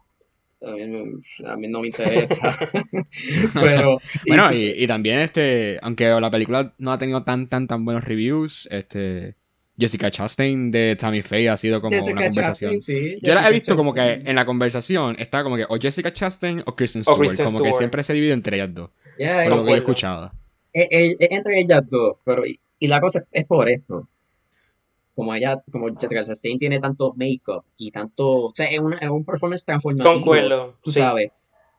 Speaker 3: a mí, no me interesa. *laughs* pero,
Speaker 2: bueno, y, y, también este, aunque la película no ha tenido tan, tan, tan buenos reviews, este Jessica Chastain de Tammy Faye ha sido como una conversación. Yo la he visto como que en la conversación está como que o Jessica Chastain o Kristen Stewart. como que siempre se divide entre ellas dos. por lo que he escuchado.
Speaker 3: Eh, eh, entre ellas dos, pero y, la cosa es por esto. Como ella, como Jessica Chastain tiene tanto make-up y tanto. O sea, es, un performance transformativo.
Speaker 1: Concuerdo.
Speaker 3: Tú sabes.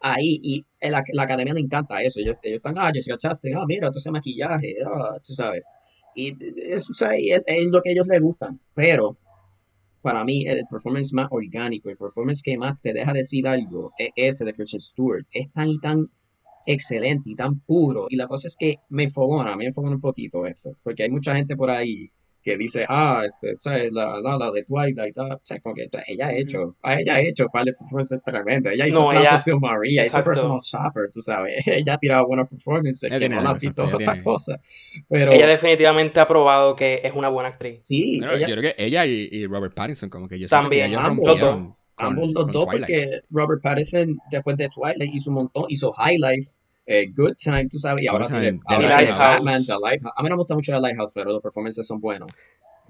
Speaker 3: Ahí, y la, la, academia le encanta eso. Ellos, ellos están, ah, Jessica Chastain, ah, mira, todo ese maquillaje, ah, tú sabes. Y es, lo que a ellos les gustan. Pero para mí el performance más orgánico, el performance que más te deja decir algo es ese de Christian Stewart. Es tan y tan excelente y tan puro. Y la cosa es que me enfogona, me enfogona un poquito esto. Porque hay mucha gente por ahí que dice, ah, este, ¿sabes? La, la, la de Twilight, ah, ¿sabes? Como que ella ha hecho, ah, ella ha hecho par de performances tremendas. Ella hizo no, ella, Maria, hizo Personal Shopper, tú sabes. *laughs* ella ha tirado buenos performances, que no la has visto otra cosa. Pero,
Speaker 1: ella definitivamente ha probado que es una buena actriz.
Speaker 3: Sí.
Speaker 2: yo creo que ella y, y Robert Pattinson, como que yo
Speaker 1: También,
Speaker 2: que
Speaker 1: ambos,
Speaker 3: los dos. ambos los dos, porque Robert Pattinson, después de Twilight, hizo un montón, hizo High Life eh, Good Time, tú sabes, y ahora tiene, Batman, The Lighthouse. A mí no me gusta mucho The Lighthouse, pero los performances son buenos.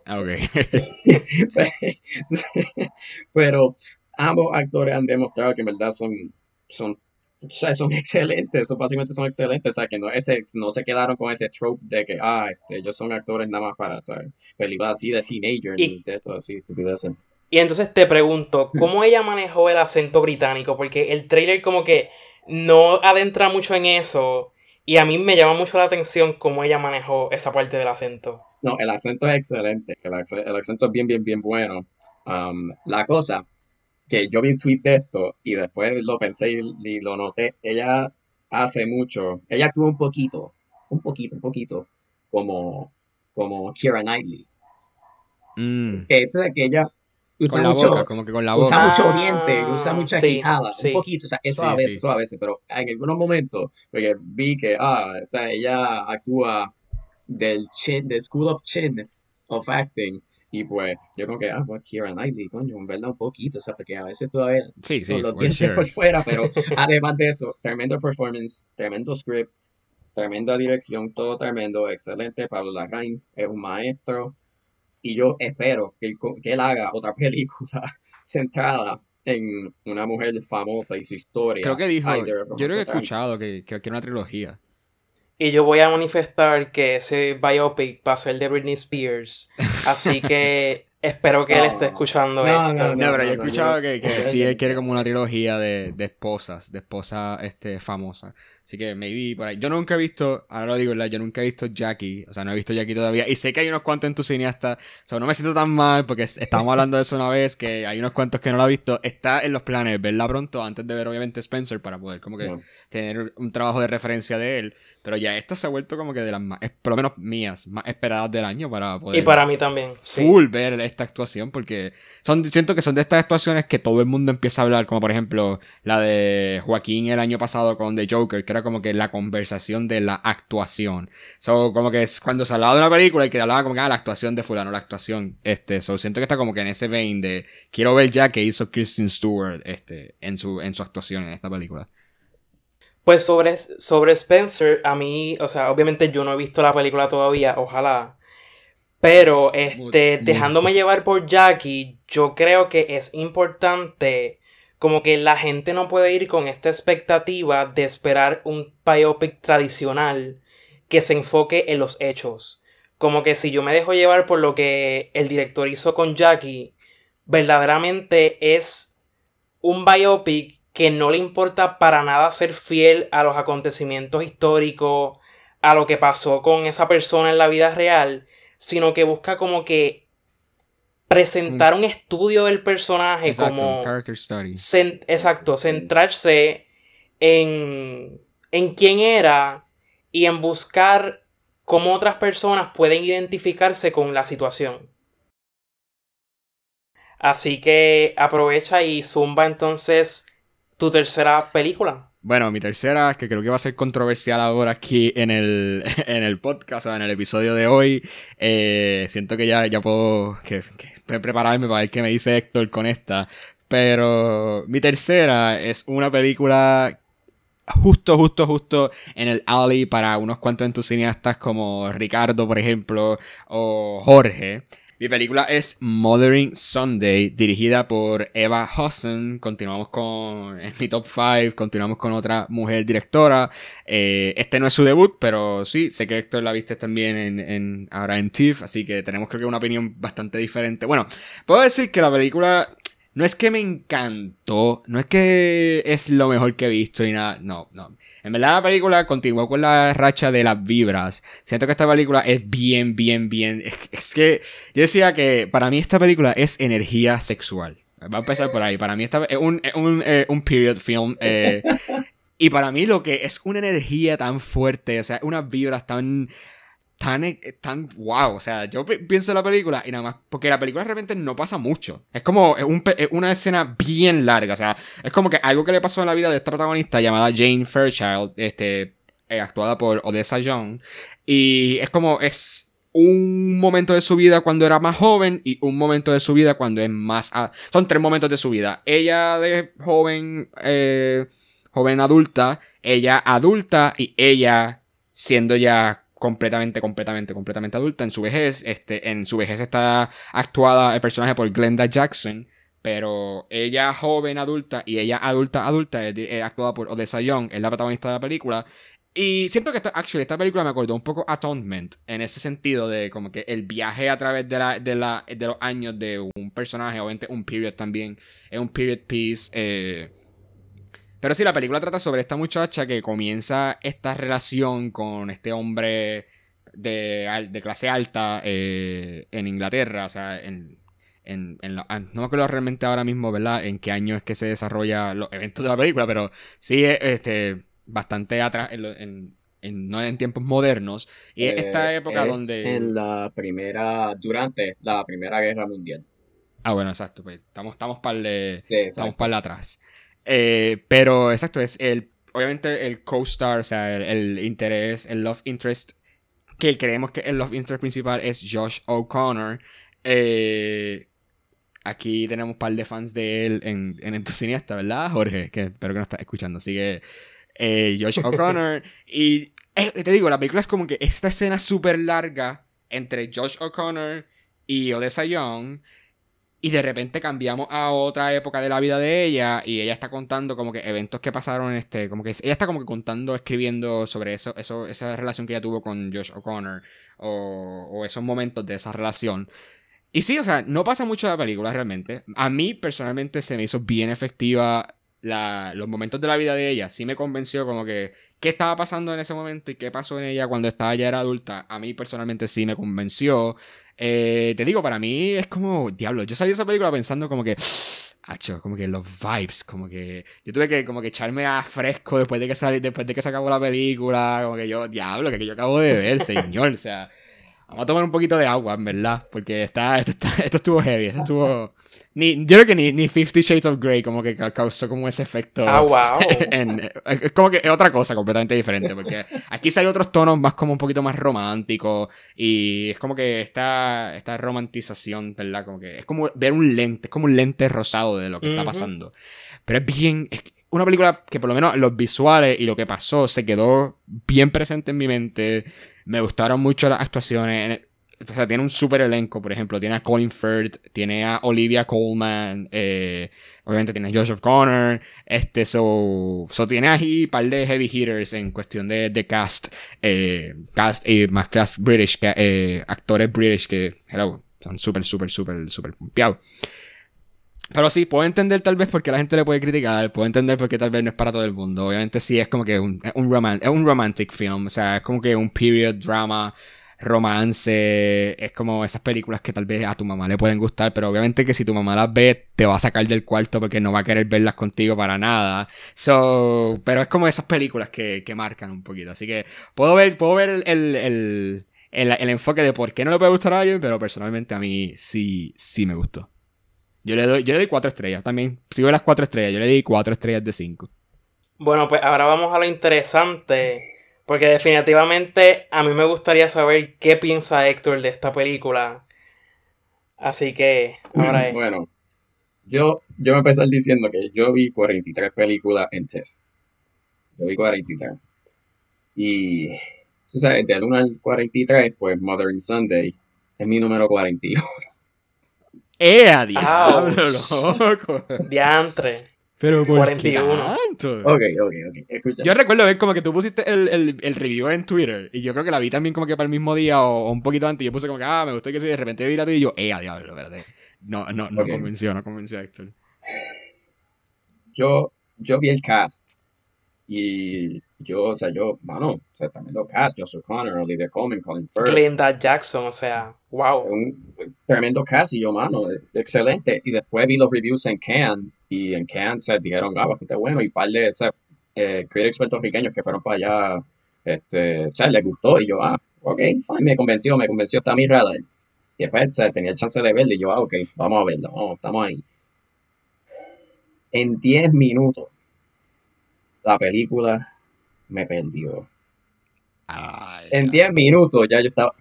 Speaker 2: Ah, ok. *laughs*
Speaker 3: pero ambos actores han demostrado que en verdad son, son, o sea, son excelentes, son, básicamente son excelentes, o sea, que no, ese, no se quedaron con ese trope de que, ah, este, ellos son actores nada más para películas así de teenager y de esto, así, estupideces.
Speaker 1: Y entonces te pregunto, ¿cómo ella manejó el acento británico? Porque el trailer como que no adentra mucho en eso. Y a mí me llama mucho la atención cómo ella manejó esa parte del acento.
Speaker 3: No, el acento es excelente. El, acento es bien, bien, bien bueno. Um, la cosa que yo vi un tweet de esto y después lo pensé y, lo noté. Ella hace mucho. Ella actúa un poquito, un poquito, un poquito como, como Kira Knightley.
Speaker 2: Mm.
Speaker 3: Que, que ella
Speaker 2: usa con mucho, boca, como que con la boca.
Speaker 3: Usa mucho diente, usa mucha sí, un poquito, o sea, eso a veces, eso a veces, pero en algunos momentos, porque vi que, ah, o sea, ella actúa del chin, del School of Chin of Acting, y pues, yo creo que, ah, pues Kira Knightley, coño, en verdad un poquito, o sea, porque a veces todavía
Speaker 2: sí, sí,
Speaker 3: con los dientes por fuera, pero *laughs* además de eso, tremendo performance, tremendo script, tremenda dirección, todo tremendo, excelente, Pablo Larraín es un maestro, y yo espero que él, que él haga otra *laughs* película centrada en una mujer famosa y su historia.
Speaker 2: Creo que dijo, yo creo que he escuchado que, que quiere una trilogía.
Speaker 1: Y yo voy a manifestar que ese biopic va a ser de Britney Spears. Así *laughs* que espero que él esté escuchando
Speaker 2: esto. No, no, pero yo he escuchado que, que sí él quiere como una trilogía de, de esposas, de esposas este, famosas. Así que maybe por ahí. Yo nunca he visto, ahora lo digo, ¿verdad? Yo nunca he visto Jackie. O sea, no he visto Jackie todavía. Y sé que hay unos cuantos en tu cineasta. O sea, no me siento tan mal porque estábamos hablando de eso una vez. Que hay unos cuantos que no lo he visto. Está en los planes verla pronto antes de ver, obviamente, Spencer para poder, como que, tener un trabajo de referencia de él. Pero ya esto se ha vuelto como que de las más, por lo menos mías, más esperadas del año para poder.
Speaker 1: Y para mí también.
Speaker 2: Full ver esta actuación porque son, siento que son de estas actuaciones que todo el mundo empieza a hablar. Como por ejemplo la de Joaquín el año pasado con The Joker, que era como que la conversación conversación de la actuación. So, como que es cuando se hablaba de una película y que hablaba como que ah, la actuación de fulano, la actuación. Este, so, siento que está como que en ese vein de quiero ver ya que hizo Kristen Stewart este, en, su, en su actuación en esta película.
Speaker 1: Pues sobre, sobre Spencer, a mí, o sea, obviamente yo no he visto la película todavía, ojalá. Pero, este, dejándome llevar por Jackie, yo creo que es importante como que la gente no puede ir con esta expectativa de esperar un biopic tradicional que se enfoque en los hechos. Como que si yo me dejo llevar por lo que el director hizo con Jackie, verdaderamente es un biopic que no le importa para nada ser fiel a los acontecimientos históricos, a lo que pasó con esa persona en la vida real, sino que busca como que presentar un estudio del personaje como exacto centrarse en en quién era y en buscar cómo otras personas pueden identificarse con la situación. Así que aprovecha y zumba entonces tu tercera película.
Speaker 2: Bueno, mi tercera, que creo que va a ser controversial ahora aquí en el, *laughs* en el podcast, o en el episodio de hoy. Eh, siento que ya, ya puedo que, prepararme para ver qué me dice Héctor con esta. Pero mi tercera es una película justo, justo, justo en el alley para unos cuantos entusiastas como Ricardo, por ejemplo, o Jorge. Mi película es Mothering Sunday, dirigida por Eva Hudson. Continuamos con. En mi top 5, continuamos con otra mujer directora. Eh, este no es su debut, pero sí, sé que Héctor la viste también en, en, ahora en TIFF, así que tenemos creo que una opinión bastante diferente. Bueno, puedo decir que la película no es que me encantó, no es que es lo mejor que he visto y nada, no, no. En verdad la película continuó con la racha de las vibras. Siento que esta película es bien, bien, bien. Es, que yo decía que para mí esta película es energía sexual. Va a empezar por ahí. Para mí esta es un, un, eh, un period film. Eh, y para mí lo que es una energía tan fuerte, o sea, unas vibras tan tan, eh, tan wow. O sea, yo pienso en la película y nada más. Porque la película realmente no pasa mucho. Es como un, una escena bien larga. O sea, es como que algo que le pasó en la vida de esta protagonista llamada Jane Fairchild, este, eh, actuada por Odessa Young. Y es como, es un momento de su vida cuando era más joven y un momento de su vida cuando es más... Son tres momentos de su vida. Ella de joven, eh, joven adulta, ella adulta y ella siendo ya completamente, completamente, completamente adulta en su vejez. Este, en su vejez está actuada el personaje por Glenda Jackson. Pero ella joven adulta y ella adulta adulta es, actuada por Odessa Young, es la protagonista de la película. Y siento que esta, actually, esta película me acordó un poco Atonement, en ese sentido de como que el viaje a través de, la, de, la, de los años de un personaje, obviamente un period también, es un period piece. Eh. Pero sí, la película trata sobre esta muchacha que comienza esta relación con este hombre de, de clase alta eh, en Inglaterra, o sea, en, en, en ah, no me acuerdo realmente ahora mismo, ¿verdad? En qué año es que se desarrolla los eventos de la película, pero sí, este bastante atrás, en, no en tiempos modernos. Y eh, esta época donde...
Speaker 3: En la primera, durante la Primera Guerra Mundial.
Speaker 2: Ah, bueno, exacto, pues estamos, estamos para el, estamos para atrás. Eh, pero exacto, es el, obviamente el co-star, o sea, el, interés, el love interest, que creemos que el love interest principal es Josh O'Connor. Eh, aquí tenemos un par de fans de él en, en cineasta, ¿verdad, Jorge? Que espero que no estás escuchando. Así que eh, Josh O'Connor. *laughs* y te digo, la película es como que esta escena súper larga entre Josh O'Connor y Odessa Young. Y de repente cambiamos a otra época de la vida de ella. Y ella está contando como que eventos que pasaron. Este, como que ella está como que contando, escribiendo sobre eso, eso esa relación que ella tuvo con Josh O'Connor. O, esos momentos de esa relación. Y sí, o sea, no pasa mucho de la película realmente. A mí personalmente se me hizo bien efectiva los momentos de la vida de ella sí me convenció como que qué estaba pasando en ese momento y qué pasó en ella cuando estaba ya era adulta. A mí personalmente sí me convenció. Eh, te digo, para mí es como, diablo, yo salí de esa película pensando como que, *sniffs* hacho, como que los vibes, como que yo tuve que como que echarme a fresco después de que salí, después de que se acabó la película, como que yo, diablo, que yo acabo de ver, señor, o sea, vamos a tomar un poquito de agua, en verdad, porque está, esto, está, *laughs* esto estuvo heavy, esto estuvo ni, yo creo que ni, ni Fifty Shades of Grey como que causó como ese efecto.
Speaker 1: Ah, wow. *laughs*
Speaker 2: es como que es otra cosa completamente diferente. Porque aquí hay otros tonos más como un poquito más románticos. Y es como que esta, esta romantización, ¿verdad? Como que es como ver un lente, es como un lente rosado de lo que está pasando. Pero es bien. Es una película que por lo menos los visuales y lo que pasó se quedó bien presente en mi mente. Me gustaron mucho las actuaciones o sea, tiene un super elenco, por ejemplo, tiene a Colin Firth, tiene a Olivia Colman, eh, obviamente tiene a Joseph Connor, este, so, so tiene ahí un par de heavy hitters en cuestión de, de cast, eh, cast y más cast British, eh, actores British que, hello, son súper, súper, súper, súper pumpeados. Pero sí, puedo entender tal vez por qué la gente le puede criticar, puedo entender por qué tal vez no es para todo el mundo. Obviamente sí es como que un, un, es un romantic film, o sea, es como que un period drama romance, es como esas películas que tal vez a tu mamá le pueden gustar, pero obviamente que si tu mamá las ve, te va a sacar del cuarto porque no va a querer verlas contigo para nada. So, pero es como esas películas que, que marcan un poquito. Así que puedo ver, puedo ver el, el, el, enfoque de por qué no le puede gustar a alguien, pero personalmente a mí sí, sí me gustó. Yo le doy, yo le doy cuatro estrellas también. Sigo las cuatro estrellas, yo le di cuatro estrellas de cinco.
Speaker 1: Bueno, pues ahora vamos a lo interesante porque definitivamente a mí me gustaría saber qué piensa Héctor de esta película. Así que, ahora es.
Speaker 3: Bueno, yo, yo me empecé diciendo que yo vi 43 películas en TEF. Yo vi 43. Y, tú sabes, de 1 al 43, pues Modern Sunday es mi número 41.
Speaker 2: ¡Eh, a diablo, loco!
Speaker 1: Diantre.
Speaker 2: Pero por 41.
Speaker 3: Tanto? Ok, ok, ok. Escucha.
Speaker 2: Yo recuerdo ver como que tú pusiste el, el, el, review en Twitter. Y yo creo que la vi también como que para el mismo día o, un poquito antes. Y yo puse como que, ah, me gustó que sí. De repente vi la tuya y yo, eh, a diablo, espérate. No, no, no convenció, no convenció a Héctor.
Speaker 3: Yo, yo vi el cast. Y yo, o sea, yo, mano, o sea, también los cast, Josh O'Connor, Olivia Colman, Colin Firth.
Speaker 1: Glenda Jackson, o sea, wow.
Speaker 3: Un tremendo cast y yo, mano, excelente. Y después vi los reviews en Cannes y en Cannes se dijeron, ah, bastante bueno, y par de o sea, eh, critics puertorriqueños que fueron para allá, este, o sea, les gustó, y yo, ah, ok, fine, me convenció, me convenció, está mi radar. Y después tenía el chance de verlo y yo, ah, ok, vamos a verlo, estamos ahí. En 10 minutos, la película me perdió. en 10 minutos ya yo estaba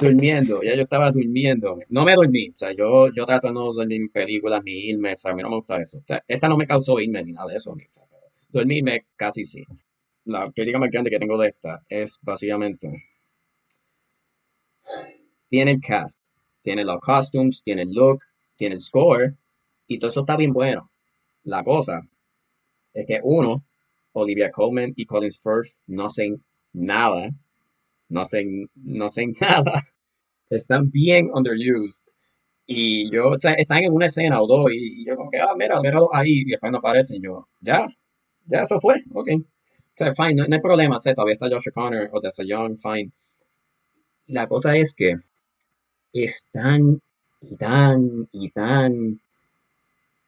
Speaker 3: durmiendo, ya yo estaba durmiendo. No me dormí, o sea, yo, yo trato de no dormir en películas ni irme, o sea, a mí no me gusta eso. esta no me causó irme ni nada de eso. Dormirme casi sí. La crítica más grande que tengo de esta es básicamente tiene el cast, tiene los costumes, tiene el look, tiene el score y todo eso está bien bueno. La cosa es que uno, Olivia Colman y Collins Firth no hacen nada, no hacen, no hacen *laughs* nada, están bien underused. Y yo, o sea, están en una escena o dos y, yo como que, ah, mira, míralo ahí y después no aparecen. Yo, ya, ya eso fue, ok. O sea, fine, no, hay problema, o todavía está Josh Connor o Tessa Young, fine. La cosa es que es tan y tan y tan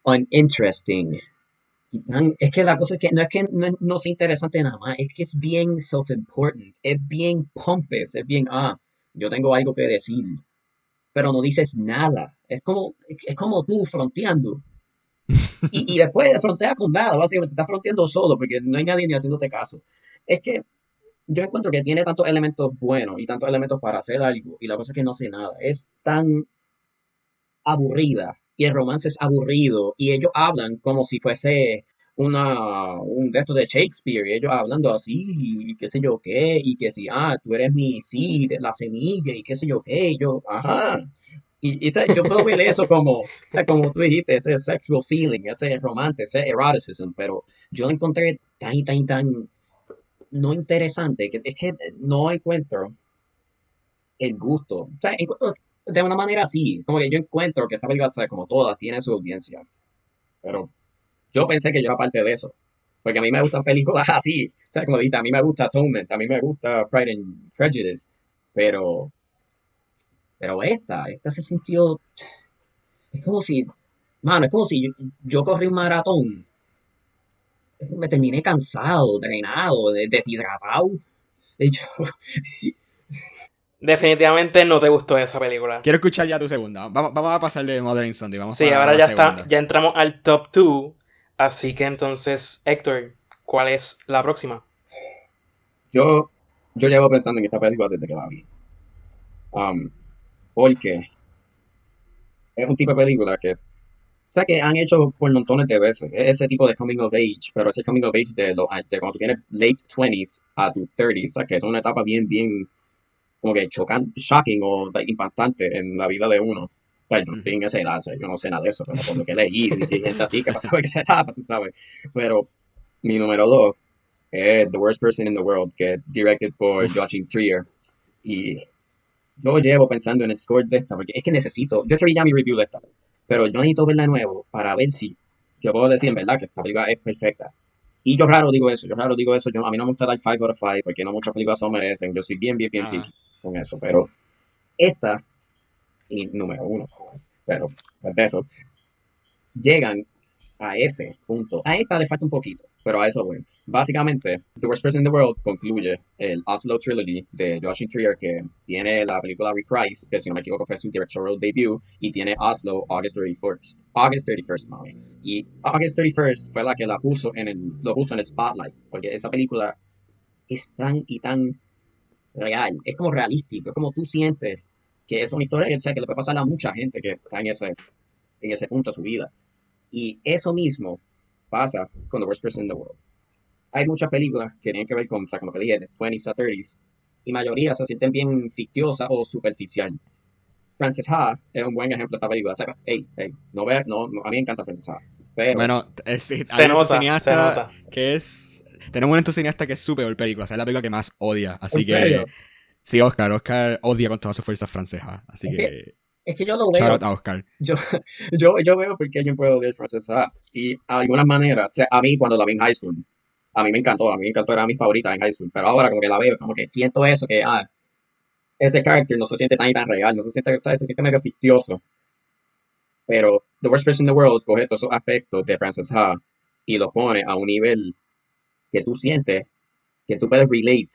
Speaker 3: uninteresting. Es que la cosa es que no es que no, no es interesante nada más, es que es bien self-important, es bien pompous, es bien, ah, yo tengo algo que decir, pero no dices nada. Es como, es como tú fronteando. Y, y después frontea con nada, básicamente estás fronteando solo porque no hay nadie ni haciéndote caso. Es que yo encuentro que tiene tantos elementos buenos y tantos elementos para hacer algo, y la cosa es que no hace nada. Es tan aburrida, y el romance es aburrido, y ellos hablan como si fuese una, un texto de Shakespeare, y ellos hablando así, y qué sé yo qué, y que si, ah, tú eres mi sí, la semilla, y qué sé yo qué, y yo, ajá. Y, y yo puedo ver eso como, como tú dijiste, ese sexual feeling, ese romance, ese eroticism, pero yo lo encontré tan, tan, tan no interesante, que es que no encuentro el gusto. O sea, de una manera así, como que yo encuentro que esta película, como todas, tiene su audiencia. Pero yo pensé que yo era parte de eso. Porque a mí me gustan películas *laughs* así. O sea, como dijiste, a mí me gusta Atonement, a mí me gusta Pride and Prejudice. Pero, pero esta, esta se sintió, es como si, mano, es como si yo, yo corrí un maratón me terminé cansado, drenado, deshidratado. *laughs* De hecho,
Speaker 1: Definitivamente no te gustó esa película.
Speaker 2: Quiero escuchar ya tu segunda. Vamos, a pasar de Modern Sunday. Vamos
Speaker 1: sí, ahora ya está. Ya entramos al top 2. Así que entonces, Héctor, ¿cuál es la próxima?
Speaker 3: Yo, yo llevo pensando en esta película desde que la vi. Um, porque es un tipo de película que o sea, que han hecho por montones de veces e-, ese tipo de coming of age, pero ese coming of age de, lo, de cuando tú tienes late 20s a tu 30s, o sea, que es una etapa bien, bien, como que chocan, shocking o impactante en la vida de uno. Pues yo en esa edad, o sea, yo no sé nada de eso, pero por lo que leí, y gente así que pasaba *laughs* en esa etapa, tú sabes. Pero mi número dos es The Worst Person in the World, que es directed por Joachim Trier. Y yo llevo pensando en el score de esta, porque es que necesito, yo escribí ya mi review de esta, pero yo necesito verla de nuevo para ver si yo puedo decir en verdad que esta película es perfecta. Y yo raro digo eso, yo raro digo eso, yo, a mí no me gusta dar 5 out of 5 porque no muchas películas lo merecen, yo soy bien, bien, bien picky con eso, pero esta, y número uno, pues, pero pues de eso, llegan a ese punto. A esta le falta un poquito, pero a eso voy. Básicamente, The Worst Person in the World concluye el Oslo Trilogy de Josh Trier, que tiene la película Reprise, que si no me equivoco fue su directorial debut, y tiene Oslo August 31st. August 31st, mami. Y August 31st fue la que la puso en el, lo puso en el spotlight, porque esa película es tan y tan real, es como realístico, es como tú sientes que es una historia que, que le puede pasar a mucha gente que está en ese, en ese punto de su vida. Y eso mismo pasa con The Worst Person in the World. Hay muchas películas que tienen que ver con, o sea, como que dije, de 20s a 30s, y mayoría se sienten bien fictiosas o superficial. Frances Ha es un buen ejemplo de esta película. O sea, hey, hey, no ve, no, a mí me encanta Frances Ha. Pero,
Speaker 2: bueno, es, se, nota, cineasta que es. Tenemos un cineasta que es súper película, o sea, es la película que más odia. Así que. Sí, Oscar. Oscar odia con todas sus fuerzas francesas. Así que.
Speaker 3: Es que yo lo veo. Yo, *laughs* yo, yo veo porque alguien puede odiar Frances Ha. Y a alguna manera, o sea, a mí cuando la vi en high school, a mí me encantó, a mí me encantó, era mi favorita en high school. Pero ahora como que la veo, como que siento eso, que ah, ese character no se siente tan y tan real, no se siente, se siente medio fictioso. Pero The Worst Person in the World coge todos esos aspectos de Frances Ha y los pone a un nivel que tú sientes que tú puedes relate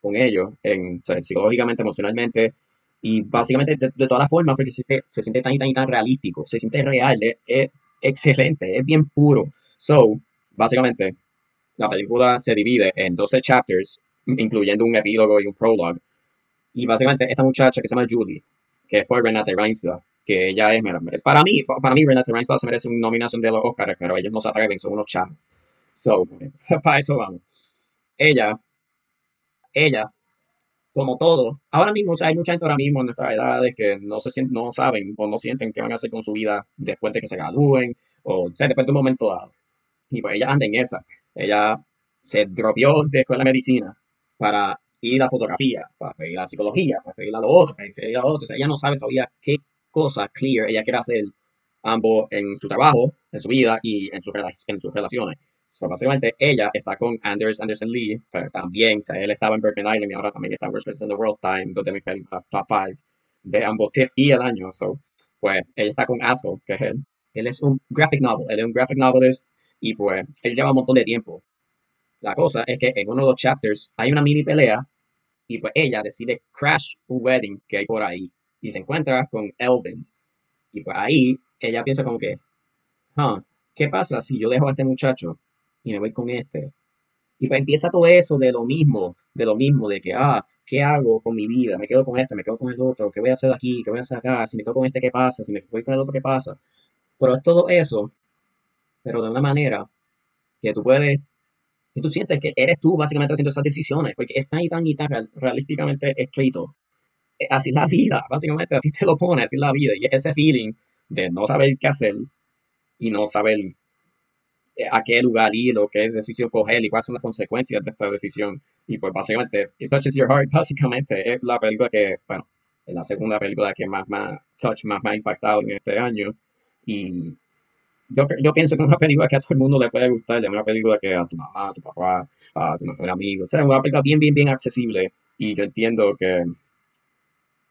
Speaker 3: con ellos, en, psicológicamente, emocionalmente, y básicamente de, todas las formas, porque se, se, siente tan y tan y tan realístico, se siente real, es, excelente, es bien puro. So, básicamente, la película se divide en 12 chapters, incluyendo un epílogo y un prologue. Y básicamente esta muchacha que se llama Julie, que es por Renate Reinsva, que ella es, para mí, para mí Renate Reinsva se merece una nominación de los Oscars, pero ellos no se atreven, son unos chavos. So, *laughs* para eso vamos. Ella, ella como todo, ahora mismo, hay mucha gente ahora mismo en nuestras edades que no, se sienten, no saben o no sienten qué van a hacer con su vida después de que se gradúen o, después de un momento dado. Y pues ella anda en esa. Ella se dropió de escuela de medicina para ir a fotografía, para ir a psicología, para ir a lo otro, para ir a lo otro. O sea, ella no sabe todavía qué cosa clear ella quiere hacer ambos en su trabajo, en su vida y en, en sus relaciones. So, básicamente ella está con Anders Anderson Lee, o sea, también, o sea, él estaba en Bergman Island y ahora también está en Worst in the World Time, dos de mis películas top 5 de ambos TIFF y el año. So, pues ella está con Asshole, que es él. Él es un graphic novel, él es un graphic novelist y pues él lleva un montón de tiempo. La cosa es que en uno de los chapters hay una mini pelea y pues ella decide crash un wedding que hay por ahí y se encuentra con Elvin. Y pues ahí ella piensa como que, huh, ¿qué pasa si yo dejo a este muchacho y me voy con este. Y pues empieza todo eso de lo mismo, de lo mismo, de que, ah, ¿qué hago con mi vida? Me quedo con este, me quedo con el otro, ¿qué voy a hacer aquí? ¿Qué voy a hacer acá? Si me quedo con este, ¿qué pasa? Si me voy con el otro, ¿qué pasa? Pero es todo eso, pero de una manera que tú puedes, que tú sientes que eres tú básicamente haciendo esas decisiones, porque es tan y tan y tan realísticamente escrito. Eh, así es la vida, *laughs* básicamente, así te lo pone, así es la vida. Y ese feeling de no saber qué hacer y no saber a qué lugar ir o qué decisión coger y cuáles son las consecuencias de esta decisión. Y pues básicamente, It Touches Your Heart, *laughs* básicamente es la película que, bueno, es la segunda película que más, más, touch, más, más impactado en este año. Y yo, yo pienso que es una película que a todo el mundo le puede gustar, es una película que a tu mamá, a tu papá, a tu mejor amigo, o sea, es una película bien, bien, bien accesible. Y yo entiendo que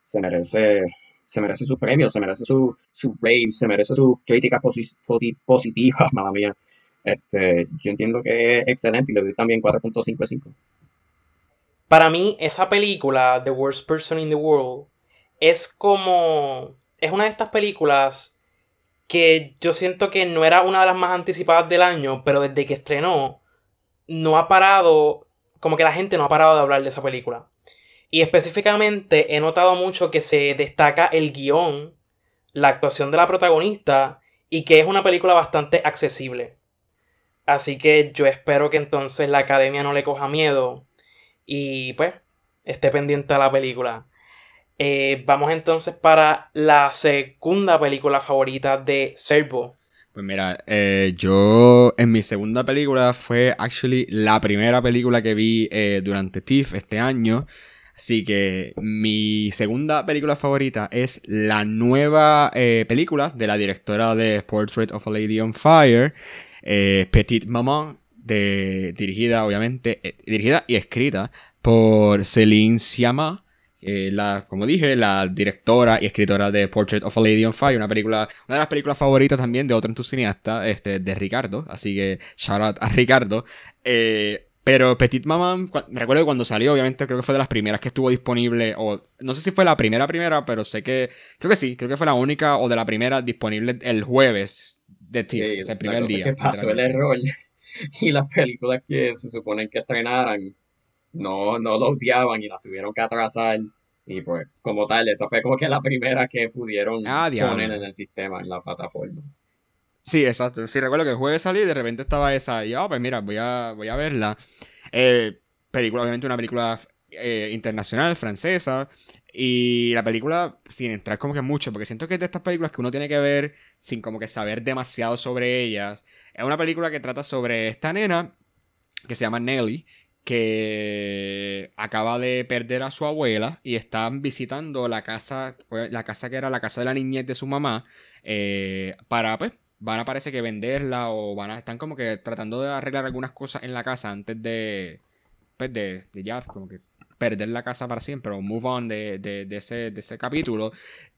Speaker 3: se merece se merece su premio, se merece su, su rave, se merece su crítica positiva, *laughs* madre mía. Este, yo entiendo que es excelente y le doy también 4.55.
Speaker 1: Para mí, esa película, The Worst Person in the World, es como. Es una de estas películas que yo siento que no era una de las más anticipadas del año, pero desde que estrenó, no ha parado. Como que la gente no ha parado de hablar de esa película. Y específicamente he notado mucho que se destaca el guion, la actuación de la protagonista y que es una película bastante accesible. Así que yo espero que entonces la academia no le coja miedo y pues esté pendiente a la película. Eh, vamos entonces para la segunda película favorita de Servo.
Speaker 2: Pues mira, eh, yo en mi segunda película fue actually la primera película que vi eh, durante TIFF este año. Así que mi segunda película favorita es la nueva película de la directora de Portrait of a Lady on Fire, eh, Petite Maman, dirigida obviamente, eh, dirigida y escrita por Céline Sciamma, la, como dije, la directora y escritora de Portrait of a Lady on Fire, una película, una de las películas favoritas también de otro entusiasta, este, de Ricardo, así que shout out a Ricardo. Eh, pero Petite Maman, me recuerdo que cuando salió, obviamente creo que fue de las primeras que estuvo disponible, o no sé si fue la primera primera, pero sé que, creo que sí, creo que fue la única o de la primera disponible el jueves de TIFF, el primer día.
Speaker 3: que pasó el error *laughs* y las películas que se suponen que estrenaran no, no lo odiaban y las tuvieron que atrasar. Y pues, como tal, esa fue como que la primera que pudieron ah, poner en el sistema, en la plataforma.
Speaker 2: Sí, exacto. Sí, recuerdo que el jueves salí y de repente estaba esa. Y yo, oh, pues mira, voy a, voy a verla. Eh, película, obviamente, una película eh, internacional, francesa. Y la película, sin entrar como que mucho, porque siento que es de estas películas que uno tiene que ver sin como que saber demasiado sobre ellas. Es una película que trata sobre esta nena que se llama Nelly, que acaba de perder a su abuela y están visitando la casa, pues, la casa que era la casa de la niñez de su mamá, eh, para pues van a parece que venderla o van a están como que tratando de arreglar algunas cosas en la casa antes de pues de, de ya como que perder la casa para siempre o move on de, de, ese, capítulo.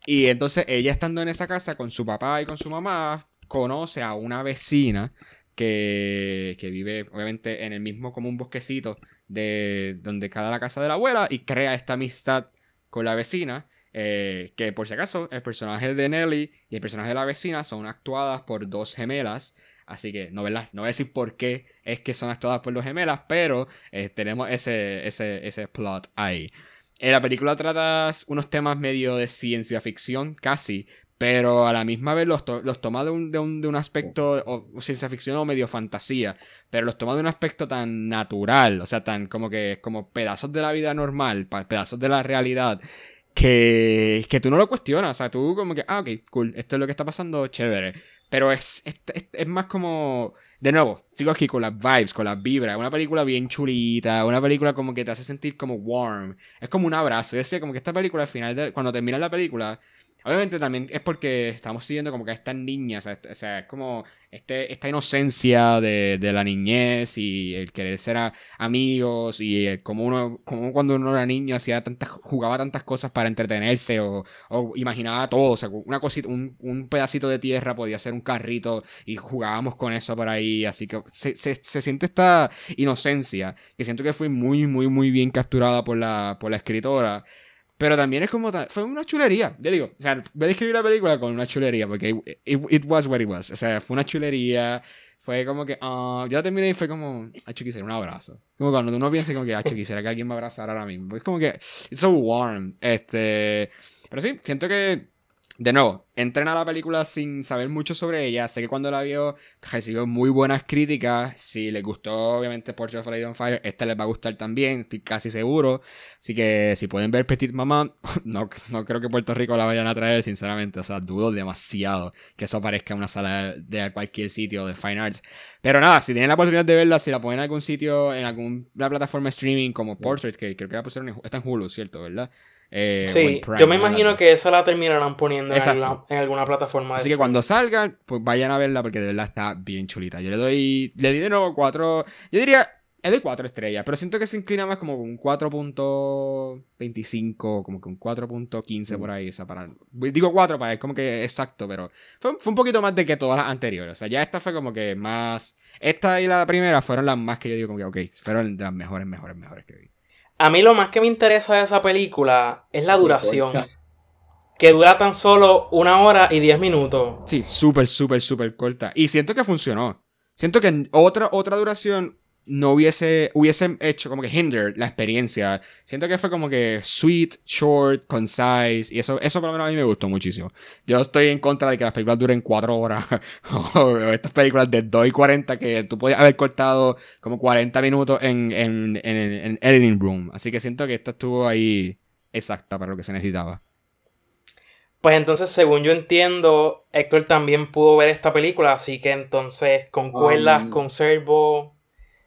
Speaker 2: Y entonces ella estando en esa casa con su papá y con su mamá, conoce a una vecina que, que vive obviamente en el mismo como un bosquecito de donde cada la casa de la abuela y crea esta amistad con la vecina. Eh, que por si acaso, el personaje de Nelly y el personaje de la vecina son actuadas por dos gemelas. Así que, no, ¿verdad? No voy a decir por qué es que son actuadas por dos gemelas, pero eh, tenemos ese, ese, ese plot ahí. En la película trata unos temas medio de ciencia ficción, casi, pero a la misma vez los, los toma de un, de, un, de un, aspecto o ciencia ficción o medio fantasía, pero los toma de un aspecto tan natural, o sea, tan como que como pedazos de la vida normal, pedazos de la realidad, que, que tú no lo cuestionas, o sea, tú como que, ah, ok, cool, esto es lo que está pasando, chévere. Pero es, es, es, más como. De nuevo, sigo aquí con las vibes, con las vibras. Una película bien chulita. Una película como que te hace sentir como warm. Es como un abrazo. Yo decía como que esta película al final, de, cuando terminas la película, Obviamente también es porque estamos siguiendo como que a estas niñas, o sea, es como este, esta inocencia de, de, la niñez y el querer ser amigos y como uno, como cuando uno era niño hacía tantas, jugaba tantas cosas para entretenerse o, o imaginaba todo, o sea, una cosita, un, un, pedacito de tierra podía ser un carrito y jugábamos con eso por ahí, así que se, se, se siente esta inocencia que siento que fue muy, muy, muy bien capturada por la, por la escritora. Pero también es como. Fue una chulería. Yo digo, o sea, voy a describir la película con una chulería, porque it, was what it was. O sea, fue una chulería. Fue como que. Uh, yo terminé y fue como. Hacho, quisiera un abrazo. Como cuando uno piensa como que, hacho, quisiera que alguien me abrazara ahora mismo. Es como que. It's so warm. Este. Pero sí, siento que de nuevo, entren a la película sin saber mucho sobre ella. Sé que cuando la vio recibió muy buenas críticas. Si les gustó, obviamente, Portrait of a Lady on Fire, esta les va a gustar también, estoy casi seguro. Así que si pueden ver Petit Maman, *laughs* no, no creo que Puerto Rico la vayan a traer, sinceramente. O sea, dudo demasiado que eso aparezca en una sala de cualquier sitio de Fine Arts. Pero nada, si tienen la oportunidad de verla, si la ponen en algún sitio, en alguna plataforma de streaming como Portrait, que creo que la pusieron en, está en Hulu, ¿cierto? ¿Verdad?
Speaker 1: Eh, sí, yo me imagino que esa la terminarán poniendo en alguna, plataforma.
Speaker 2: Así que cuando salga, pues vayan a verla porque de verdad está bien chulita. Yo le doy, le di de nuevo cuatro, yo diría, es de cuatro estrellas, pero siento que se inclina más como un 4.25, como que un 4.15 por ahí. Esa para, digo 4 para es como que exacto, pero fue, fue un poquito más de que todas las anteriores. O sea, ya esta fue como que más, esta y la primera fueron las más que yo digo como que, ok, fueron de las mejores, mejores, mejores que vi.
Speaker 1: A mí lo más que me interesa de esa película es la duración. Que dura tan solo una hora y diez minutos.
Speaker 2: Sí, súper, súper, súper corta. Y siento que funcionó. Siento que otra, otra duración no hubiese, hubiese hecho como que hinder la experiencia. Siento que fue como que sweet, short, concise. Y eso, eso por lo menos a mí me gustó muchísimo. Yo estoy en contra de que las películas duren cuatro horas. *laughs* o estas películas de 2 y 40 que tú podías haber cortado como 40 minutos en, en, en, en editing room. Así que siento que esta estuvo ahí exacta para lo que se necesitaba.
Speaker 1: Pues entonces, según yo entiendo, Héctor también pudo ver esta película, así que entonces concuerdas, um, conservo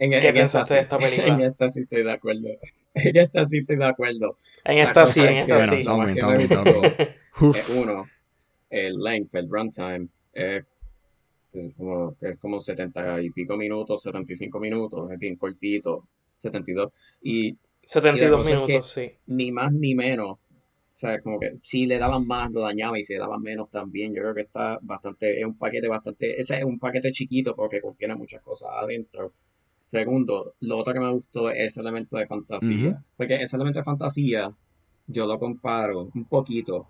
Speaker 1: en, ¿Qué pensaste de esta *laughs* película?
Speaker 3: En esta sí estoy de acuerdo. En esta sí estoy de acuerdo.
Speaker 1: En esta sí, en esta sí. *laughs*
Speaker 3: es uno, el length, el runtime, es, como, es como 70 y pico minutos, 75 minutos, es bien cortito, 72. Y,
Speaker 1: 72 minutos, sí.
Speaker 3: Ni más ni menos. O sea, como que si le daban más, lo dañaba y si le daban menos también. Yo creo que está bastante, es un paquete bastante, ese es un paquete chiquito porque contiene muchas cosas adentro Segundo, lo otro que me gustó es el elemento de fantasía. Porque ese elemento de fantasía yo lo comparo un poquito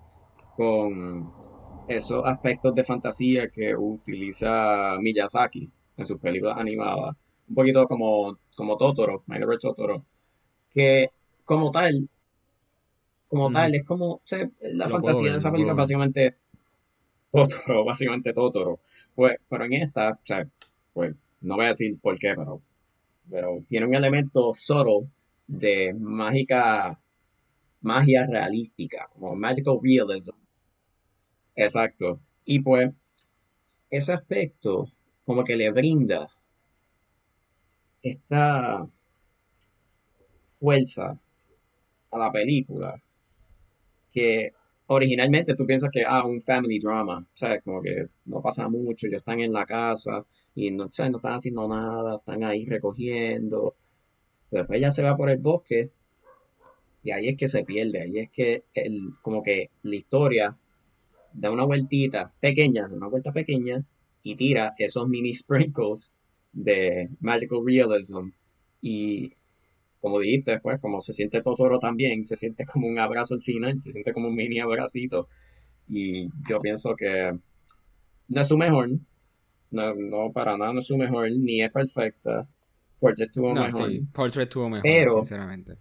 Speaker 3: con esos aspectos de fantasía que utiliza Miyazaki en sus películas animadas. Un poquito como, como Totoro, My Totoro. Que como tal, como tal, es como la fantasía de esa película básicamente Totoro, *laughs* básicamente Totoro. Pues, pero en esta, o sea, pues no voy a decir por qué, pero pero tiene un elemento solo de mágica, magia realística, como magical realism. Exacto. Y pues, ese aspecto como que le brinda esta fuerza a la película que originalmente tú piensas que ah un family drama, o como que no pasa mucho, ellos están en la casa y no, no están haciendo nada, están ahí recogiendo. Pero después ella se va por el bosque y ahí es que se pierde, ahí es que el, como que la historia da una vueltita pequeña, una vuelta pequeña y tira esos mini sprinkles de magical realism y como dijiste, pues como se siente Totoro también, se siente como un abrazo al final, se siente como un mini abracito. Y yo pienso que no es su mejor, no, no para nada no es su mejor, ni es perfecta. Portrait tuvo mejor.
Speaker 2: Portrait tuvo mejor,
Speaker 3: pero,
Speaker 2: sinceramente.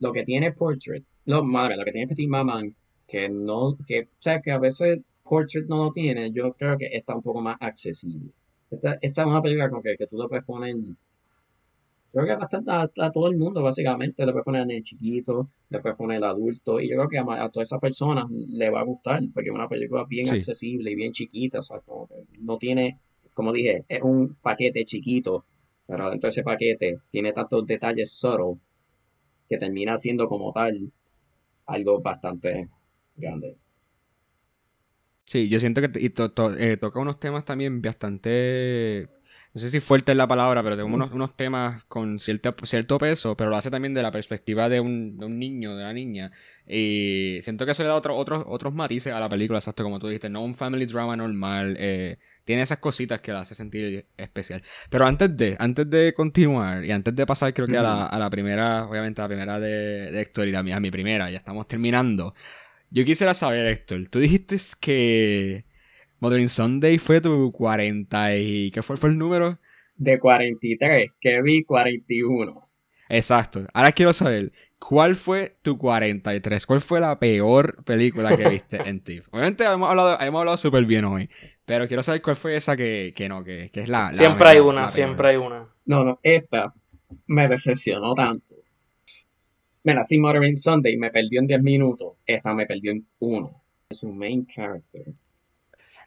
Speaker 3: Lo que tiene Portrait, lo, madre, lo que tiene Petit Maman, que no, que, o sea, que a veces Portrait no lo tiene, yo creo que está un poco más accesible. Esta, esta es una película con que, que tú te puedes poner creo que bastante a, todo el mundo, básicamente. Le puedes poner el chiquito, le puedes poner el adulto. Y yo creo que a, todas esas personas le va a gustar, porque es una película bien accesible y bien chiquita. O sea, como que no tiene, como dije, es un paquete chiquito, pero dentro de ese paquete tiene tantos detalles solo que termina siendo como tal algo bastante grande.
Speaker 2: Sí, yo siento que eh, toca unos temas también bastante no sé si fuerte es la palabra, pero tengo unos, temas con cierto, cierto peso, pero lo hace también de la perspectiva de un, niño, de una niña. Y siento que eso le da otro, otros, otros matices a la película, exacto como tú dijiste, no un family drama normal. Eh, tiene esas cositas que la hace sentir especial. Pero antes de, antes de continuar, y antes de pasar creo que a, la, a la primera, obviamente a la primera de, de Héctor y a mi, a mi primera, ya estamos terminando. Yo quisiera saber, Héctor, tú dijiste que Modern Sunday fue tu 40 y... ¿Qué fue, fue el número?
Speaker 3: De 43, que vi 41.
Speaker 2: Exacto. Ahora quiero saber, ¿cuál fue tu 43? ¿Cuál fue la peor película que *laughs* viste en TIFF? Obviamente hemos hablado, hemos hablado súper bien hoy, pero quiero saber cuál fue esa que, que no, que, que es la...
Speaker 1: siempre hay una, siempre hay una.
Speaker 3: No, no, esta me decepcionó tanto. Mira, si Modern Sunday me perdió en 10 minutos, esta me perdió en 1. Es un main character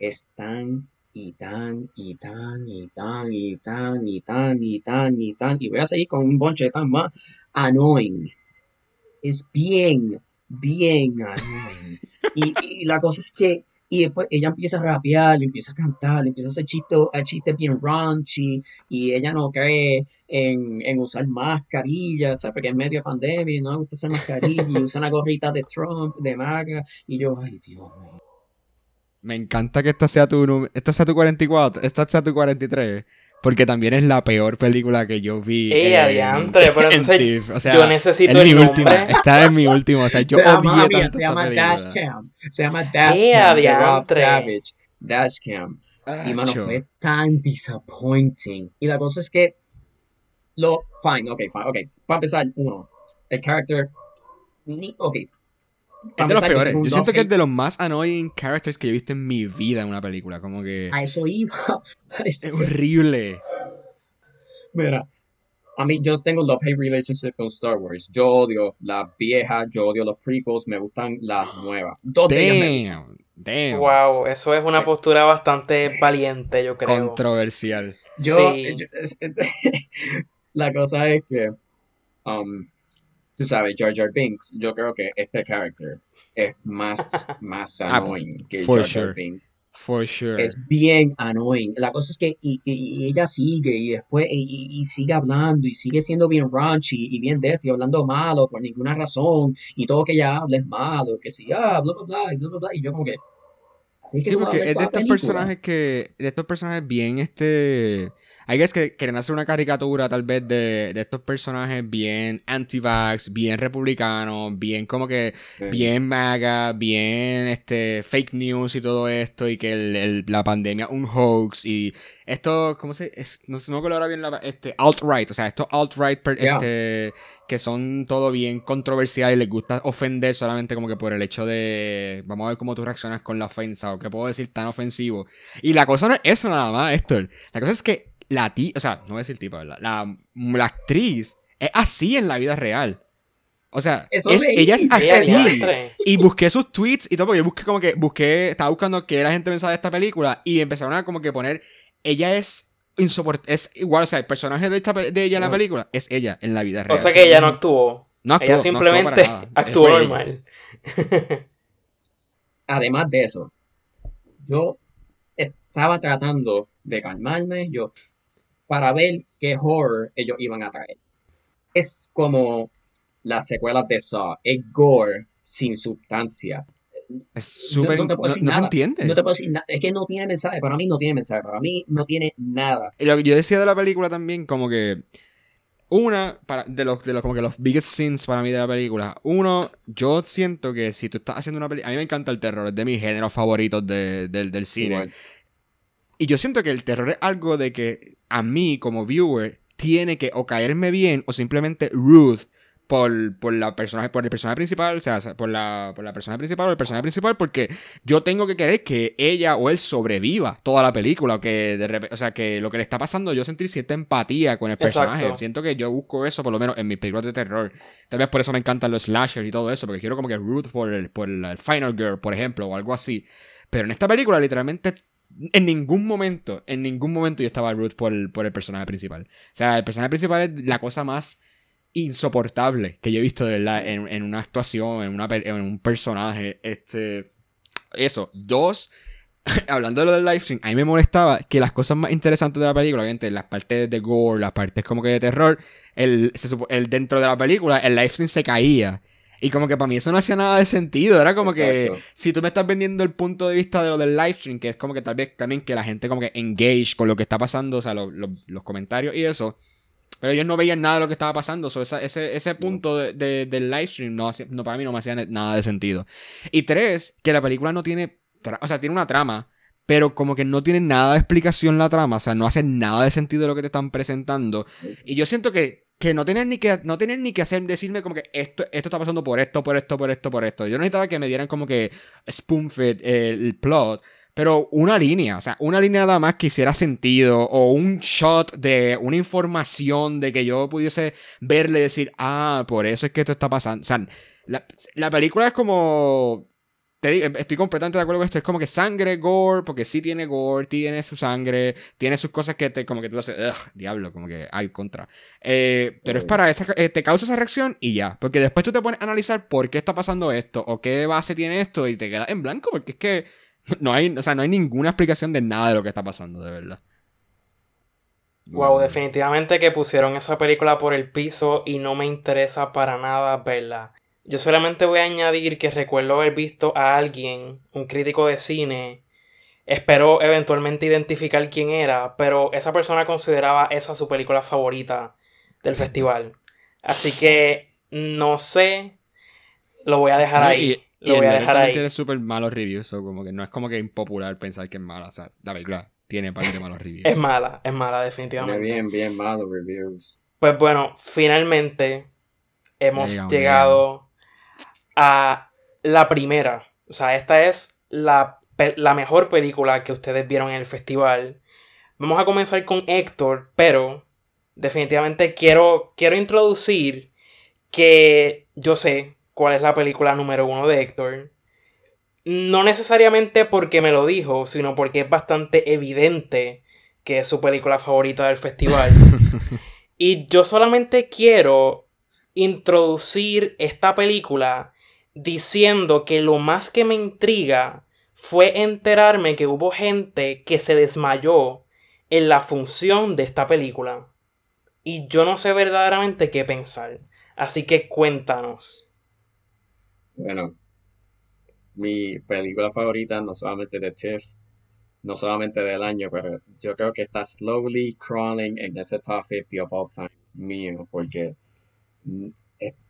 Speaker 3: es tan y tan y tan y tan y tan y tan y tan y tan y voy a seguir con un bonche de tan más annoying. Es bien, bien annoying. Y, la cosa es que y después ella empieza a rapear, empieza a cantar, empieza a hacer chistes bien raunchy y ella no cree en, en usar mascarillas, ¿sabes? Porque en medio de pandemia no le gusta usar mascarilla y usa una gorrita de Trump, de MAGA y yo, ay Dios mío.
Speaker 2: Me encanta que esta sea tu esta sea tu 44, esta sea tu 43. Porque también es la peor película que yo vi.
Speaker 1: ¡Eh, adiantre! Pero *laughs* entonces, o sea, yo necesito el
Speaker 2: mi
Speaker 1: nombre.
Speaker 2: Última, está en mi último. O sea, yo se odié tanto
Speaker 3: Se llama Dashcam. Se llama Dashcam. ¡Eh, Rob Savage. Dashcam. y mano, fue tan disappointing. Y la cosa es que. Lo. Fine, ok, fine, ok. Para empezar, uno. El character. Ni, ok,
Speaker 2: es de los peores. Yo siento que es de los más annoying characters que he visto en mi vida en una película. Como que.
Speaker 3: A eso iba. *laughs*
Speaker 2: es horrible.
Speaker 3: Mira, a mí yo tengo love-hate relationship con Star Wars. Yo odio las viejas, yo odio los prequels, me gustan las nuevas.
Speaker 2: Dos damn, damn.
Speaker 1: Wow, eso es una postura bastante valiente, yo creo.
Speaker 2: Controversial.
Speaker 3: Yo, *laughs* la cosa es que um, tú sabes, Jar Jar Binks, yo creo que este character es más, *laughs* más ah, annoying que Jar Jar Binks.
Speaker 2: For sure.
Speaker 3: Es bien annoying. La cosa es que y, ella sigue y después y, sigue hablando y sigue siendo bien raunchy y bien de esto y hablando malo por ninguna razón y todo que ella habla es malo, que si, ah, bla, bla, bla, bla, bla, bla, y yo como que...
Speaker 2: Así que sí, porque es de estos personajes que, de estos personajes bien, este hay que quieren hacer una caricatura tal vez de, estos personajes bien anti-vax, bien republicanos, bien como que, bien maga, bien este fake news y todo esto, y que la pandemia un hoax, y esto, ¿cómo se? no sé, no me ahora bien la, este, alt-right, o sea, estos alt-right este, que son todo bien controversial y les gusta ofender solamente como que por el hecho de, vamos a ver cómo tú reaccionas con la ofensa, o qué puedo decir tan ofensivo. Y la cosa no es eso nada más, Héctor. La cosa es que la ti, o sea, no voy a decir tipo, La, la actriz es así en la vida real. O sea, ella es así. Y busqué sus tweets y todo, porque yo busqué como que, busqué, estaba buscando qué la gente pensaba de esta película y empezaron a como que poner, ella es insoportable, es igual, o sea, el personaje de, esta, de ella en la película es ella en la vida real.
Speaker 1: O sea que ella no actuó. No actuó. Ella simplemente *laughs* actuó normal. *laughs*
Speaker 3: Además de eso, yo estaba tratando de calmarme, yo para ver qué horror ellos iban a traer. Es como las secuelas de Saw, es gore sin sustancia.
Speaker 2: Es súper... No, te puedo decir nada.
Speaker 3: No te puedo decir nada. Es que no tiene mensaje. Para mí no tiene mensaje. Para mí no tiene nada.
Speaker 2: Y lo que yo decía de la película también, como que una, para, de los, de los, como que los biggest scenes para mí de la película. Uno, yo siento que si tú estás haciendo una película. A mí me encanta el terror, es de mis géneros favoritos del cine. Y yo siento que el terror es algo de que a mí, como viewer, tiene que o caerme bien o simplemente Ruth por, por, la personaje, por el personaje principal, o sea, por la, por la persona principal o el personaje principal, porque yo tengo que querer que ella o él sobreviva toda la película, o que de repente, o sea, que lo que le está pasando, yo sentir cierta empatía con el personaje. Siento que yo busco eso, por lo menos en mis películas de terror. Tal vez por eso me encantan los slashers y todo eso, porque quiero como que Ruth por el, por el Final Girl, por ejemplo, o algo así. Pero en esta película, literalmente en ningún momento, en ningún momento yo estaba Ruth por el, por el personaje principal. O sea, el personaje principal es la cosa más insoportable que yo he visto de verdad en, una actuación, en, una, en un personaje. Este, eso. Dos, *laughs* hablando de lo del livestream, a mí me molestaba que las cosas más interesantes de la película, obviamente, las partes de gore, las partes como que de terror, el, el dentro de la película, el livestream se caía. Y como que para mí eso no hacía nada de sentido. Era como que si tú me estás vendiendo el punto de vista de lo del livestream, que es como que tal vez también que la gente como que engage con lo que está pasando, o sea, los comentarios y eso pero ellos no veían nada de lo que estaba pasando. ese, ese punto de, del live stream no, no, para mí no me hacía nada de sentido. Y tres, que la película no tiene. O sea, tiene una trama, pero como que no tiene nada de explicación la trama. O sea, no hace nada de sentido de lo que te están presentando. Y yo siento que, que no tienen ni que no tienen ni que hacer decirme como que esto, esto está pasando por esto, por esto, por esto, por esto. Yo necesitaba que me dieran como que spoon el plot pero una línea, o sea, una línea nada más que hiciera sentido, o un shot de una información de que yo pudiese verle y decir, ah, por eso es que esto está pasando. O sea, la, película es como. Te digo, estoy completamente de acuerdo con esto. Es como que sangre, gore, porque sí tiene gore, tiene su sangre, tiene sus cosas que te, como que tú haces, diablo, como que hay contra. Eh, pero es para esa, eh, te causa esa reacción y ya. Porque después tú te pones a analizar por qué está pasando esto, o qué base tiene esto, y te quedas en blanco, porque es que *laughs* No hay, o sea, no hay ninguna explicación de nada de lo que está pasando, de verdad.
Speaker 1: Wow, definitivamente que pusieron esa película por el piso y no me interesa para nada verla. Yo solamente voy a añadir que recuerdo haber visto a alguien, un crítico de cine, espero eventualmente identificar quién era, pero esa persona consideraba esa su película favorita del festival. Así que no sé, lo voy a dejar ahí. Lo voy a dejar ahí.
Speaker 2: tiene súper malos reviews, o como que no es como que impopular pensar que es mala. O sea, la película tiene parte de malos reviews.
Speaker 1: es mala, es mala, definitivamente.
Speaker 3: Tiene bien, bien malos reviews.
Speaker 1: Pues bueno, finalmente hemos llegado a la primera. O sea, esta es la, la mejor película que ustedes vieron en el festival. Vamos a comenzar con Héctor, pero definitivamente quiero, quiero introducir que yo sé cuál es la película número uno de Héctor. No necesariamente porque me lo dijo, sino porque es bastante evidente que es su película favorita del festival. *laughs* y yo solamente quiero introducir esta película diciendo que lo más que me intriga fue enterarme que hubo gente que se desmayó en la función de esta película. Y yo no sé verdaderamente qué pensar. Así que cuéntanos.
Speaker 3: Bueno, mi película favorita, no solamente de TIFF, no solamente del año, pero yo creo que está slowly crawling en ese top 50 of all time mío, porque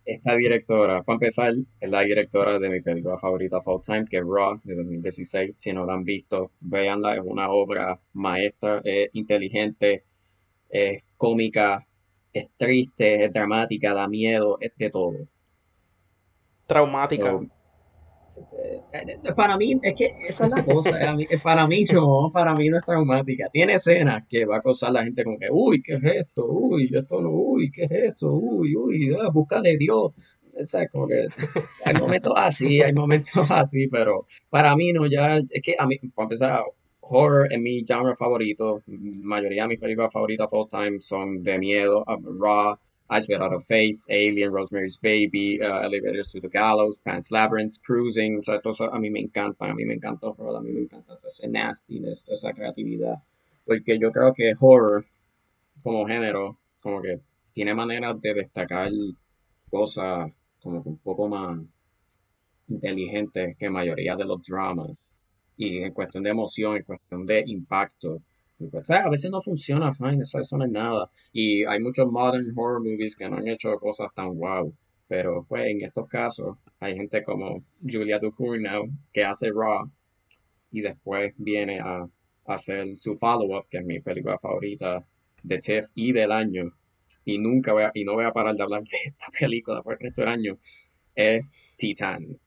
Speaker 3: esta directora, para empezar, es la directora de mi película favorita of all time, que es Raw, de 2016. Si no la han visto, véanla, es una obra maestra, es inteligente, es cómica, es triste, es dramática, da miedo, es de todo
Speaker 1: traumática.
Speaker 3: Eh, eh, para mí, es que esa es la cosa. para mí no, para mí no es traumática. Tiene escenas que va a causar la gente como que, uy, ¿qué es esto? Uy, esto no, uy, ¿qué es esto? Uy, uy, ah, busca de Dios. O como que hay momentos así, hay momentos así, pero para mí no, ya, es que a mí, para empezar, horror es mi genre favorito. mayoría de mis películas favoritas of all time son de miedo, Raw, Eyes Without a Face, Alien, Rosemary's Baby, uh, Elevators to the Gallows, Pan's Labyrinth, Cruising, o sea, todo eso a mí me encanta, a mí me encanta horror, a mí me encanta ese nastiness, esa creatividad, porque yo creo que horror como género, como que tiene maneras de destacar cosas como que un poco más inteligentes que mayoría de los dramas, y en cuestión de emoción, en cuestión de impacto, Pues, a veces no funciona, fine, eso, eso, no es nada. Y hay muchos modern horror movies que no han hecho cosas tan wow. Pero pues en estos casos hay gente como Julia Ducournau que hace Raw y después viene a, hacer su follow-up, que es mi película favorita de Tiff y del año. Y nunca voy a, y no voy a parar de hablar de esta película por el resto del año. Es Titan.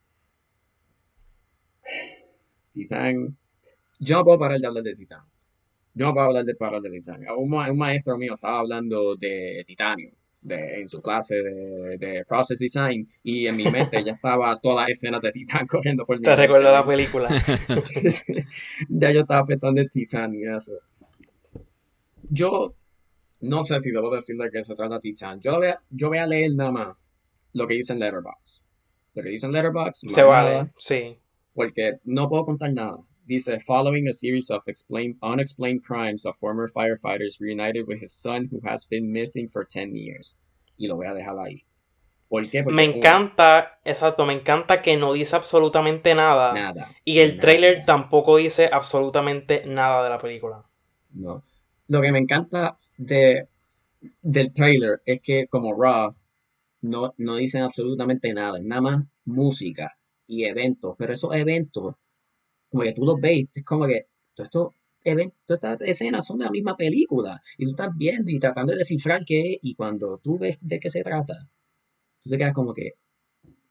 Speaker 3: Titan. Yo no puedo parar de hablar de Titan. Yo no puedo hablar de parar de Titan. Un, un maestro mío estaba hablando de Titanio de, en su clase de, de, Process Design y en mi mente ya estaba toda la escena de Titan *laughs* corriendo por mi
Speaker 1: Te recuerdo la película. *laughs*
Speaker 3: ya yo estaba pensando en Titan y eso. Yo no sé si debo decirle de qué se trata Titan. Yo voy, a, yo voy a leer nada más lo que dice en Letterboxd. Lo que dice en Letterboxd.
Speaker 1: Se vale, sí.
Speaker 3: Porque no puedo contar nada. Dice, following a series of explain, unexplained crimes of former firefighters reunited with his son who has been missing for 10 years. Y lo voy a dejar ahí. ¿Por qué? Porque
Speaker 1: me encanta, exacto, me encanta que no dice absolutamente nada.
Speaker 3: Nada.
Speaker 1: Y el trailer tampoco dice absolutamente nada de la película.
Speaker 3: No. Lo que me encanta de, del trailer es que como Raw no, no dicen absolutamente nada, nada más música y eventos, pero esos eventos como que tú los ves, es como que todo esto todas estas escenas son de la misma película y tú estás viendo y tratando de descifrar qué es y cuando tú ves de qué se trata, tú te quedas como que,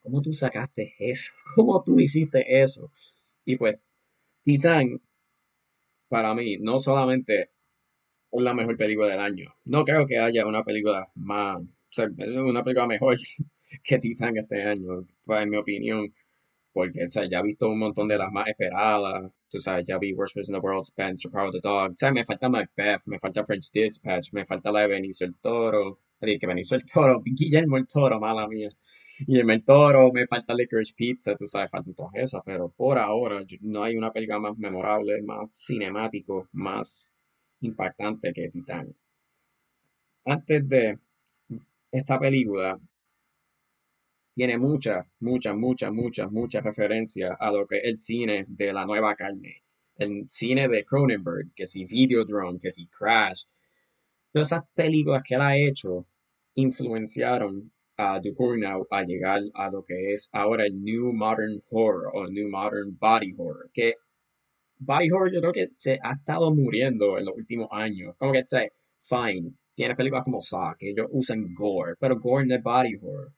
Speaker 3: ¿cómo tú sacaste eso? *laughs* ¿Cómo tú hiciste eso? Y pues, Titan, para mí, no solamente es la mejor película del año, no creo que haya una película más, o sea, una película mejor *laughs* que Titan este año, pues, en mi opinión porque ya he visto un montón de las más esperadas. Tú sabes, ya vi Worst Person in the World, Spencer, Power of the Dog. Me falta Macbeth, me falta French Dispatch, me falta la de Benicio el Toro. que Benicio el Toro, *laughs* Guillermo el Toro, mala mía. Guillermo el Toro, me falta Licorice Pizza, tú sabes, faltan todas esas, pero por ahora no hay una película más memorable, más cinemático, más impactante que Titanic. Antes de esta película, tiene muchas, muchas, muchas, muchas, muchas referencias a lo que es el cine de la nueva carne. El cine de Cronenberg, que si Videodrome, que si Crash. Todas esas películas que él ha hecho influenciaron a Ducournau a llegar a lo que es ahora el New Modern Horror o New Modern Body Horror. Que Body Horror yo creo que se ha estado muriendo en los últimos años. Como que, fine, tiene películas como Saw, que ellos usan gore, pero gore no es body horror.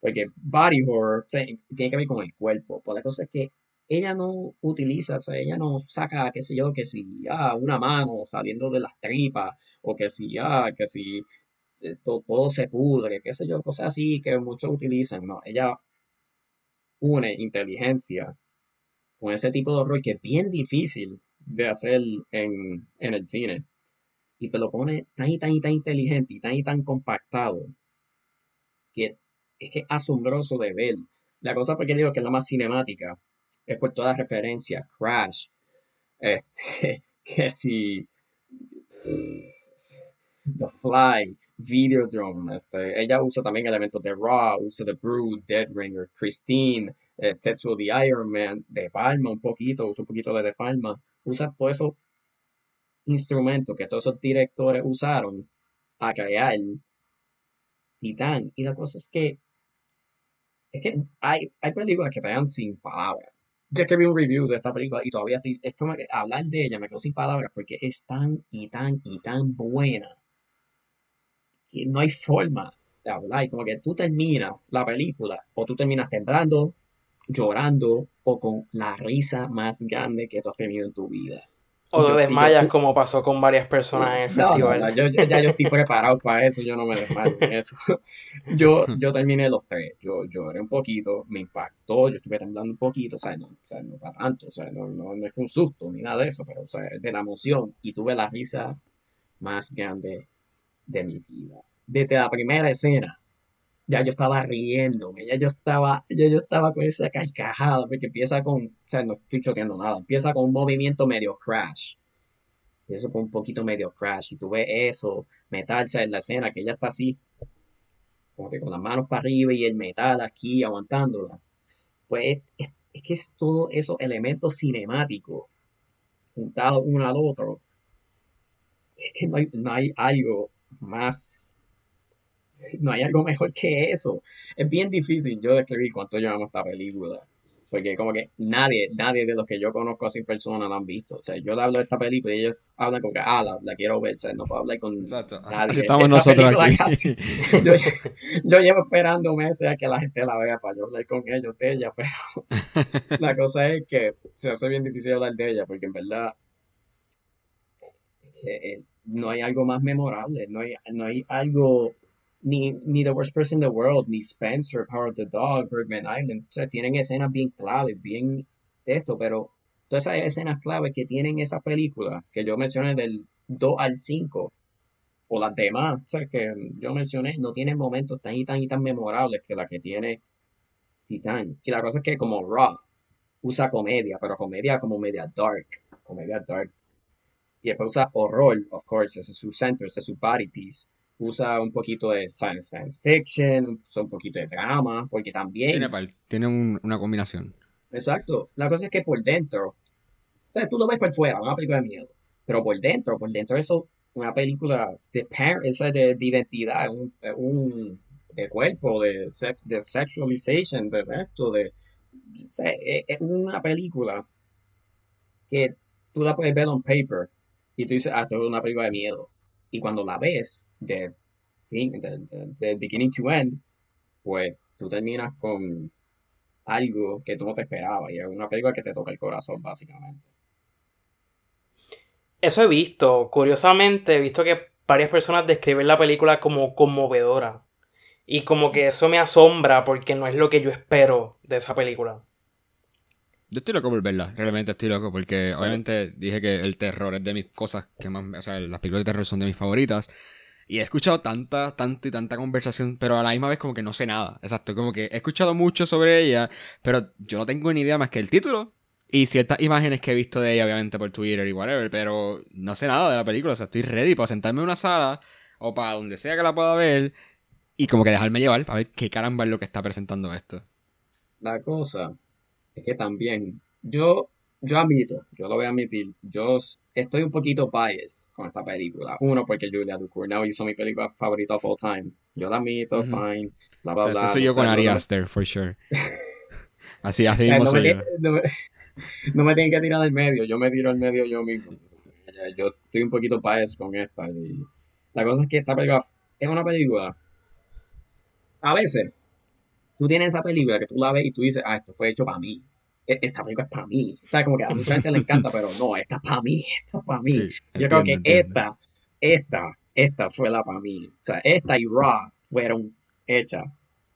Speaker 3: Porque body horror tiene que ver con el cuerpo. Pues la cosa es que ella no utiliza, o sea, ella no saca, qué sé yo, que si, ah, una mano saliendo de las tripas, o que si, ah, que si eh, todo, se pudre, qué sé yo, cosas así que muchos utilizan. No, ella une inteligencia con ese tipo de horror que es bien difícil de hacer en, en el cine. Y te lo pone tan y tan y tan inteligente y tan y tan compactado que es que es asombroso de ver. La cosa porque digo que es la más cinemática es por todas las referencias, Crash, este, *laughs* que si The Fly, Videodrome, este, ella usa también elementos de Raw, usa The Brood, Dead Ringer, Christine, eh, Tetsuo the Iron Man, De Palma un poquito, usa un poquito de De Palma, usa todos esos instrumentos que todos esos directores usaron a crear Titán. Y la cosa es que es que hay, hay películas que te dan sin palabras. Yo escribí un review de esta película y todavía estoy, es como que hablar de ella me quedo sin palabras porque es tan y tan y tan buena que no hay forma de hablar. Y como que tú terminas la película o tú terminas temblando, llorando o con la risa más grande que tú has tenido en tu vida.
Speaker 1: O te desmayas como pasó con varias personas en el festival.
Speaker 3: yo, ya yo estoy preparado para eso, yo no me desmayo en eso. *laughs* Yo, yo terminé los tres, yo lloré un poquito, me impactó, yo estuve temblando un poquito, o sea, no, o sea, no para tanto, o sea, no, no, no es un susto ni nada de eso, pero o sea, de la emoción y tuve la risa más grande de mi vida. Desde la primera escena, ya yo estaba riéndome, ya yo estaba, ya yo estaba con esa carcajada, porque empieza con, o sea, no estoy choqueando nada, empieza con un movimiento medio crash. Empieza con un poquito medio crash, y tú ves eso, metal, en la escena, que ella está así, como que con las manos para arriba y el metal aquí aguantándola. Pues es, que es todo esos elementos cinemáticos juntados uno al otro no hay, no hay algo más, no hay algo mejor que eso. Es bien difícil yo describir cuánto llevamos esta película. Porque como que nadie, nadie de los que yo conozco así en persona la han visto. O sea, yo le hablo de esta película y ellos hablan como que, ah, la, quiero ver. O sea, no puedo hablar con nadie.
Speaker 2: estamos nosotros *laughs* aquí.
Speaker 3: yo, llevo esperando meses a que la gente la vea para yo hablar con ellos de ella, pero *laughs* la cosa es que se hace bien difícil hablar de ella porque en verdad eh, no hay algo más memorable, no hay, no hay algo ni, ni The Worst Person in the World, ni Spencer, Power of the Dog, Birdman Island. O tienen escenas bien claves, bien esto, pero todas esas escenas claves que tienen esa película, que yo mencioné del 2 al 5, o las demás, o sea, que yo mencioné, no tienen momentos tan y tan y tan memorables que la que tiene Titan. Y la cosa es que como Raw usa comedia, pero comedia como media dark, comedia dark. Y después usa horror, of course, ese es su center, ese es su body piece usa un poquito de science, fiction, usa un poquito de drama, porque también...
Speaker 2: Tiene, una combinación.
Speaker 3: Exacto. La cosa es que por dentro, o sea, tú lo ves por fuera, una película de miedo, pero por dentro, por dentro eso, una película de, esa de, identidad, un, un, de cuerpo, de, de sexualization, de esto, de... O sea, es, es una película que tú la puedes ver on paper y tú dices, ah, esto es una película de miedo. Y cuando la ves, de, de, beginning to end, pues tú terminas con algo que tú no te esperabas y es una película que te toca el corazón básicamente.
Speaker 1: Eso he visto, curiosamente he visto que varias personas describen la película como conmovedora y como que eso me asombra porque no es lo que yo espero de esa película.
Speaker 2: Yo estoy loco por verla, realmente estoy loco porque obviamente dije que el terror es de mis cosas que más, o sea, las películas de terror son de mis favoritas y he escuchado tanta, tanta y tanta conversación, pero a la misma vez como que no sé nada. Exacto, como que he escuchado mucho sobre ella, pero yo no tengo ni idea más que el título y ciertas imágenes que he visto de ella, obviamente por Twitter y whatever, pero no sé nada de la película. O sea, estoy ready para sentarme en una sala o para donde sea que la pueda ver y como que dejarme llevar para ver qué caramba es lo que está presentando esto.
Speaker 3: La cosa es que también yo yo admito, yo lo voy a admitir, yo estoy un poquito biased con esta película. Uno, porque Julia Ducournau hizo mi película favorita of all time. Yo la admito, fine, bla, bla, bla.
Speaker 2: Eso soy yo con Ari Aster, for sure. *laughs* así, así mismo no soy me, yo. *laughs*
Speaker 3: No me, tienen que tirar del medio, yo me tiro al medio yo mismo. Yo estoy un poquito biased con esta. la cosa es que esta película es una película. A veces, tú tienes esa película que tú la ves y tú dices, ah, esto fue hecho para mí. E-, esta película es para mí. O sea, como que a mucha gente le encanta, pero no, esta es para mí, esta es para mí. Yo creo que esta, esta, esta fue la para mí. O sea, esta y Raw fueron hechas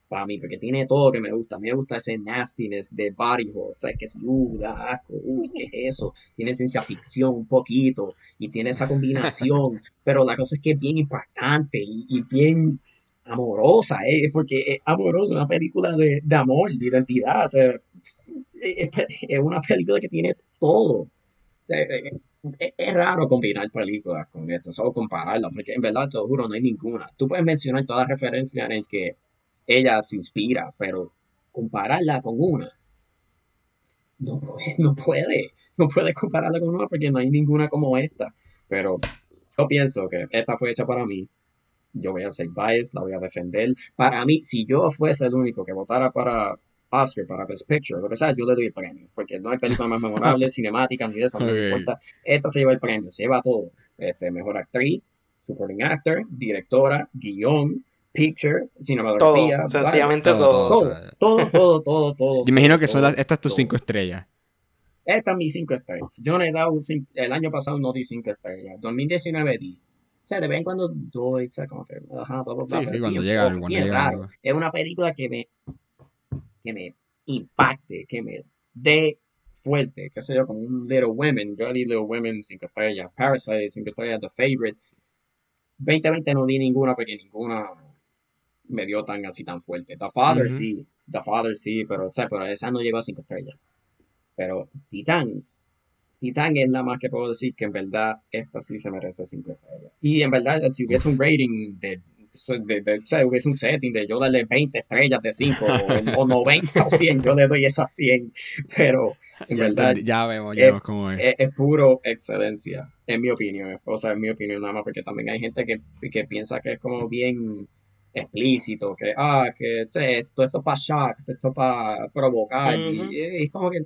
Speaker 3: para mí, porque tiene todo que me gusta. A mí me gusta ese nastiness de body horror, o sea, que es, uh, da asco, uy, ¿qué es eso? Tiene ciencia ficción un poquito, y tiene esa combinación, *laughs* pero la cosa es que es bien impactante y, y bien amorosa, ¿eh? porque es amorosa, una película de, de amor, de identidad, es, una película que tiene todo. Es, raro combinar películas con esto, solo compararlas, porque en verdad, te lo juro, no hay ninguna. Tú puedes mencionar todas las referencias en que ella se inspira, pero compararla con una, no puede, no puede, no puede compararla con una porque no hay ninguna como esta. Pero yo pienso que esta fue hecha para mí. Yo voy a ser bias, la voy a defender. Para mí, si yo fuese el único que votara para Oscar para Best Picture, lo que sea, yo le doy el premio, porque no hay película más memorable, *laughs* cinemática, ni de eso, no me importa. Esta se lleva el premio, se lleva todo. Este, mejor actriz, supporting actor, directora, guion, picture, cinematografía.
Speaker 1: Todo, sencillamente todo.
Speaker 3: Todo, todo, todo, todo, todo. *laughs*
Speaker 2: Yo imagino que son las, estas tus cinco estrellas.
Speaker 3: Estas mis cinco estrellas. Yo no he dado, el año pasado no di cinco estrellas. 2019 di. Sea, de vez en cuando doy, o sea, como que, ajá, bla, bla,
Speaker 2: sí, cuando llega, cuando llega
Speaker 3: Es una película que me que me impacte, que me dé fuerte, qué sé yo, como un Little Women, yo di Little Women 5 estrellas, Parasite 5 estrellas, The Favorite. 2020 no di ninguna porque ninguna me dio tan así tan fuerte. The Father sí, The Father sí, pero, o sea, pero esa no llegó a 5 estrellas. Pero Titán, Titán es la más que puedo decir que en verdad esta sí se merece 5 estrellas. Y en verdad, si hubiese un rating de sea, hubiese un setting de yo darle 20 estrellas de 5 o, 90 o 100, yo le doy esas 100, pero en verdad
Speaker 2: ya vemos, ya vemos cómo
Speaker 3: es. es. puro excelencia, en mi opinión, o sea, en mi opinión nada más, porque también hay gente que, que piensa que es como bien explícito, que, ah, que todo esto para shock, esto es para provocar, y, es como que,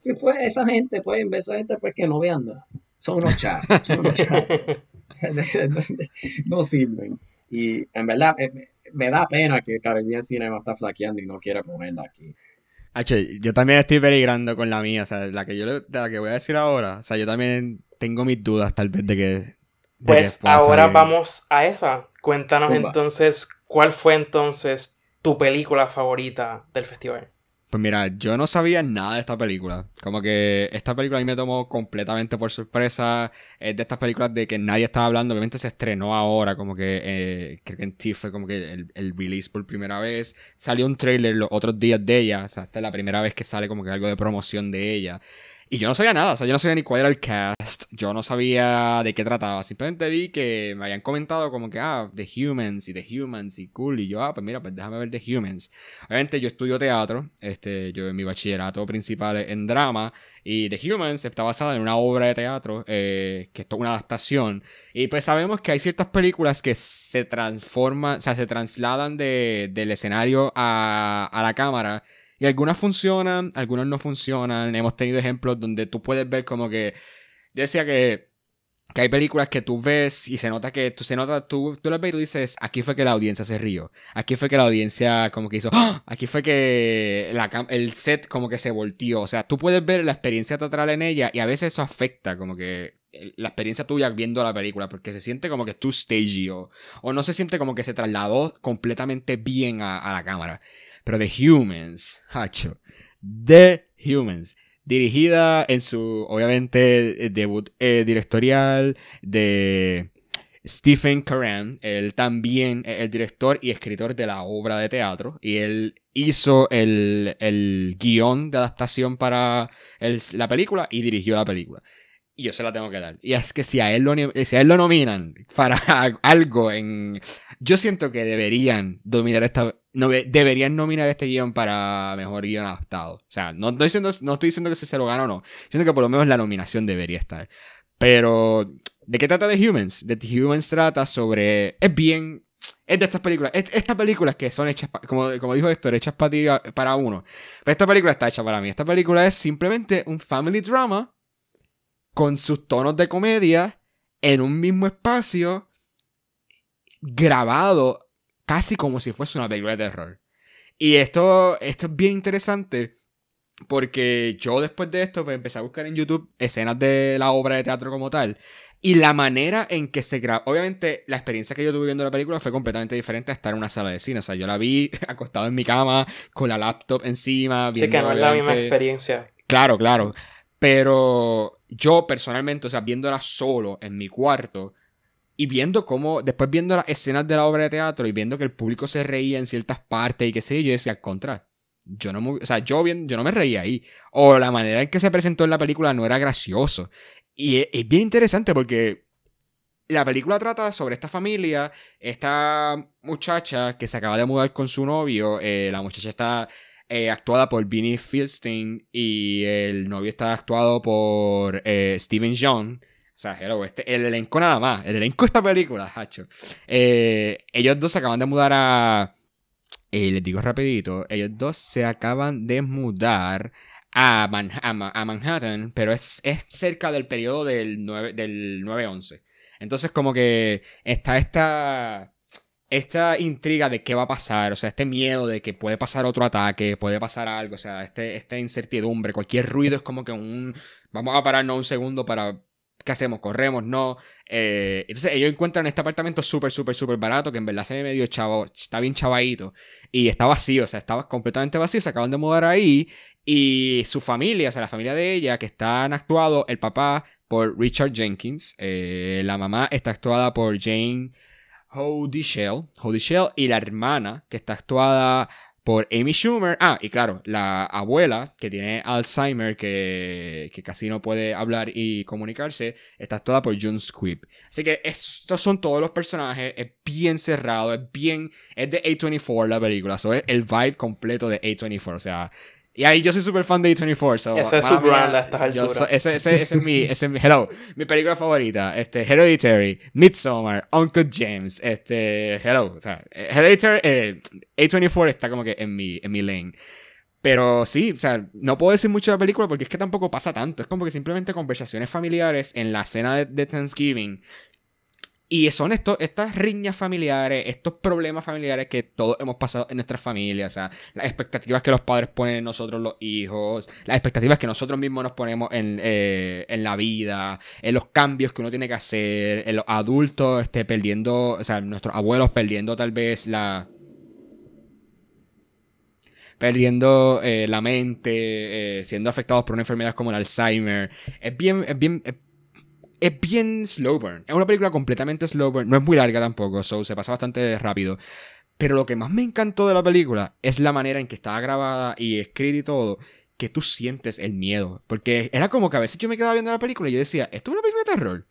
Speaker 3: si pues esa gente, pues, esa gente, pues que no vean nada, son unos chats, son unos *laughs* chats. no sirven. Y en verdad me, da pena que Caribbean Cinema está flaqueando y no quiere ponerla aquí.
Speaker 2: H, yo también estoy peligrando con la mía, o sea, la que yo la que voy a decir ahora, o sea, yo también tengo mis dudas tal vez de que...
Speaker 1: pues ahora vamos a esa. Cuéntanos entonces, ¿cuál fue entonces tu película favorita del festival?
Speaker 2: Pues mira, yo no sabía nada de esta película. Como que esta película a mí me tomó completamente por sorpresa. Es de estas películas de que nadie estaba hablando. Obviamente se estrenó ahora, como que eh, creo que en TIFF fue como que el, el, release por primera vez. Salió un trailer los otros días de ella. O sea, esta es la primera vez que sale como que algo de promoción de ella. Y yo no sabía nada, o sea, yo no sabía ni cuál era el cast, yo no sabía de qué trataba, simplemente vi que me habían comentado como que, ah, The Humans y The Humans y cool, y yo, ah, pues mira, pues déjame ver The Humans. Obviamente yo estudio teatro, este, yo en mi bachillerato principal en drama, y The Humans está basada en una obra de teatro, eh, que es una adaptación, y pues sabemos que hay ciertas películas que se transforman, o sea, se trasladan de, del escenario a, a la cámara, y algunas funcionan, algunas no funcionan. Hemos tenido ejemplos donde tú puedes ver como que. Yo decía que, que hay películas que tú ves y se nota que tú se nota, tú, tú las ves y tú dices, aquí fue que la audiencia se rió. Aquí fue que la audiencia como que hizo. ¡Ah! Aquí fue que la, el set como que se volteó. O sea, tú puedes ver la experiencia teatral en ella y a veces eso afecta como que la experiencia tuya viendo la película, porque se siente como que tú stagey o, o no se siente como que se trasladó completamente bien a la cámara. Pero The Humans, hacho. The Humans. Dirigida en su, obviamente, debut eh, directorial de Stephen Curran. Él también es el director y escritor de la obra de teatro. Y él hizo el, el guion de adaptación para la película y dirigió la película y yo se la tengo que dar. Y es que si a él lo, si a él lo nominan para algo en... Yo siento que deberían dominar esta... No, deberían nominar este guion para mejor guion adaptado. O sea, no estoy diciendo, no estoy diciendo que se lo gana o no. Siento que por lo menos la nominación debería estar. Pero, ¿de qué trata The Humans? The Humans trata sobre... Es bien... Es de estas películas. estas películas que son hechas, como, como dijo Héctor, hechas para, ti, para uno. Pero esta película está hecha para mí. Esta película es simplemente un family drama con sus tonos de comedia en un mismo espacio grabado casi como si fuese una película de terror. Y esto, esto es bien interesante porque yo después de esto pues, empecé a buscar en YouTube escenas de la obra de teatro como tal. Y la manera en que se graba. Obviamente, la experiencia que yo tuve viendo la película fue completamente diferente a estar en una sala de cine. O sea, yo la vi *laughs* acostado en mi cama, con la laptop encima.
Speaker 1: Viendo, sí, que no es la misma experiencia.
Speaker 2: Claro, claro. Pero yo personalmente, o sea, viéndola solo en mi cuarto y viendo cómo, después viendo las escenas de la obra de teatro y viendo que el público se reía en ciertas partes y qué sé yo, yo decía, al contra, yo no, o sea, yo, yo no me reía ahí. O la manera en que se presentó en la película no era gracioso. Y es, bien interesante porque la película trata sobre esta familia, esta muchacha que se acaba de mudar con su novio, eh, la muchacha está eh, actuada por Vinnie Fieldstein y el novio está actuado por eh, Steven John. O sea, este, el elenco nada más, el elenco de esta película, hacho. Eh, ellos dos se acaban de mudar a... les digo rapidito, ellos dos se acaban de mudar a, a, Manhattan, pero es, es, cerca del periodo del 9-11. Del Entonces como que está esta esta intriga de qué va a pasar, o sea, este miedo de que puede pasar otro ataque, puede pasar algo, o sea, este, esta incertidumbre, cualquier ruido es como que un... Vamos a pararnos un segundo para... ¿Qué hacemos? ¿Corremos? No. Eh, entonces ellos encuentran este apartamento súper, súper, súper barato, que en verdad se ve medio chavo, está bien chavadito, y está vacío, o sea, estaba completamente vacío, se acaban de mudar ahí, y su familia, o sea, la familia de ella, que están actuado, el papá por Richard Jenkins, eh, la mamá está actuada por Jane... Hody Shell, Shell y la hermana, que está actuada por Amy Schumer. Ah, y claro, la abuela que tiene Alzheimer, que, que casi no puede hablar y comunicarse, está toda por June Squibb. Así que estos son todos los personajes, es bien cerrado, es bien, es de A24 la película, eso es el vibe completo de A24, o sea, y ahí yo soy súper fan de A24. So,
Speaker 1: ese es su brand a estas alturas.
Speaker 2: ese, ese, ese, es mi, *laughs* ese es mi, hello, mi película favorita. Este, Hereditary, Midsommar, Uncle James, este, hello. O sea, Hereditary, eh, A24 está como que en mi, en mi lane. Pero sí, o sea, no puedo decir mucho de la película porque es que tampoco pasa tanto. Es como que simplemente conversaciones familiares en la cena de, de Thanksgiving y son estos, estas riñas familiares, estos problemas familiares que todos hemos pasado en nuestras familias, o sea, las expectativas que los padres ponen en nosotros los hijos, las expectativas que nosotros mismos nos ponemos en, eh, en la vida, en los cambios que uno tiene que hacer, en los adultos este, perdiendo, o sea, nuestros abuelos perdiendo tal vez la... Perdiendo eh, la mente, eh, siendo afectados por una enfermedad como el Alzheimer. Es bien, es bien, bien slow burn. Es una película completamente slow burn. No es muy larga tampoco, so se pasa bastante rápido. Pero lo que más me encantó de la película es la manera en que estaba grabada y escrita y todo, que tú sientes el miedo. Porque era como que a veces yo me quedaba viendo la película y yo decía, ¿esto es una película de terror?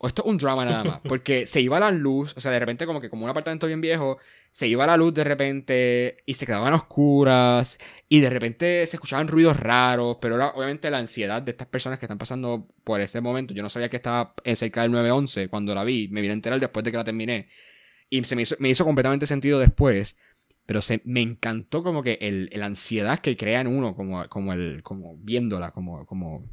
Speaker 2: O esto es un drama nada más. Porque se iba la luz, o sea, de repente como que como un apartamento bien viejo, se iba la luz de repente y se quedaban oscuras y de repente se escuchaban ruidos raros, pero era obviamente la ansiedad de estas personas que están pasando por ese momento. Yo no sabía que estaba cerca del 911 cuando la vi, me vine a enterar después de que la terminé. Y se me hizo, me hizo completamente sentido después. Pero se, me encantó como que el, la ansiedad que crea en uno, como, como, el, como viéndola, como, como,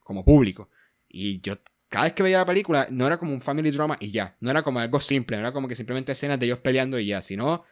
Speaker 2: como público. Y yo cada vez que veía la película, no era como un family drama y ya. No era como algo simple, no era como que simplemente escenas de ellos peleando y ya, sino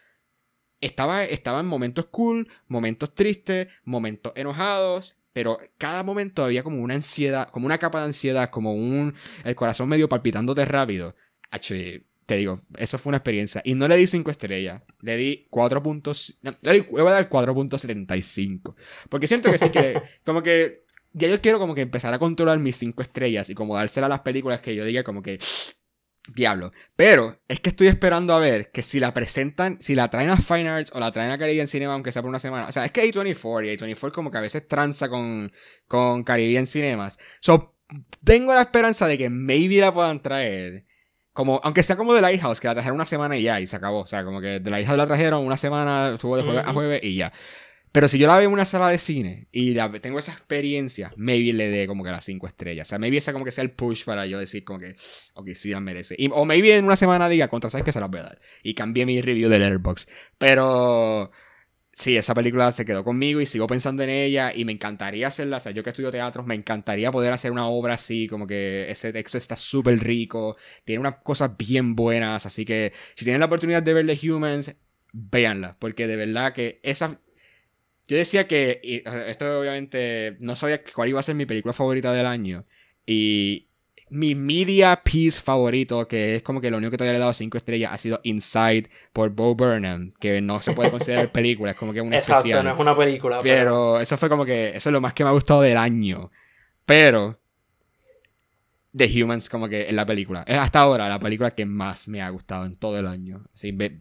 Speaker 2: estaba, estaba en momentos cool, momentos tristes, momentos enojados, pero cada momento había como una ansiedad, como una capa de ansiedad, como un el corazón medio palpitándote rápido. H, te digo, eso fue una experiencia. Y no le di 5 estrellas, le di 4 puntos. le, di, voy a dar 4.75. Porque siento que sí que, *laughs* como que ya yo quiero como que empezar a controlar mis cinco estrellas y como dársela a las películas que yo diga como que *sniffs* diablo. Pero es que estoy esperando a ver que si la presentan, si la traen a Fine Arts o la traen a Caribbean Cinema, aunque sea por una semana. O sea, es que A24 y A24 como que a veces tranza con, con Caribbean Cinemas. So, tengo la esperanza de que maybe la puedan traer. Como, aunque sea como The Lighthouse, que la trajeron una semana y ya, y se acabó. O sea, como que The Lighthouse la trajeron una semana, estuvo de jueves a jueves y ya. Pero si yo la veo en una sala de cine y la, tengo esa experiencia, maybe le dé como que las cinco estrellas. O sea, maybe esa como que sea el push para yo decir como que, ok, sí la merece. o maybe en una semana diga, contra sabes que se las voy a dar. Y cambié mi review de Letterboxd. Pero sí, esa película se quedó conmigo y sigo pensando en ella y me encantaría hacerla. O sea, yo que estudio teatro, me encantaría poder hacer una obra así, como que ese texto está súper rico, tiene unas cosas bien buenas. Así que si tienen la oportunidad de ver The Humans, véanla, porque de verdad que esa yo decía que, esto obviamente, no sabía cuál iba a ser mi película favorita del año. Y mi media piece favorito, que es como que lo único que todavía le he dado 5 estrellas, ha sido Inside por Bo Burnham, que no se puede considerar *laughs* película, es como que una
Speaker 1: Exacto, no es una película.
Speaker 2: pero eso fue como que, eso es lo más que me ha gustado del año. Pero The Humans como que en la película. Es hasta ahora la película que más me ha gustado en todo el año.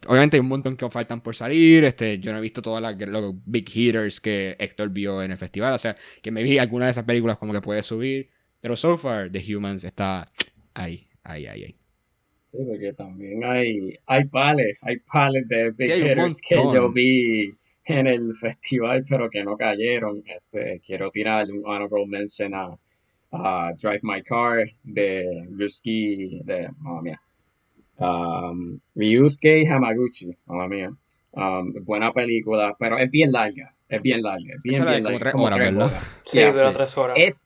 Speaker 2: obviamente hay un montón que faltan por salir. Este, yo no he visto todas las los big hitters que Héctor vio en el festival. O sea, que me vi alguna de esas películas como que puede subir. Pero so far, The Humans está ahí, ahí, ahí, ahí.
Speaker 3: Sí, porque también hay, hay pales, hay pales de big hitters que yo vi en el festival, pero que no cayeron. Este, quiero tirar un honorable mention a Drive My Car de Ryusuke, de, mamá mía, um, Ryusuke Hamaguchi, mamá mía. Um, buena película, pero es bien larga, es bien larga, es bien, bien larga. Como tres horas,
Speaker 1: Sí, de tres horas.
Speaker 3: Es,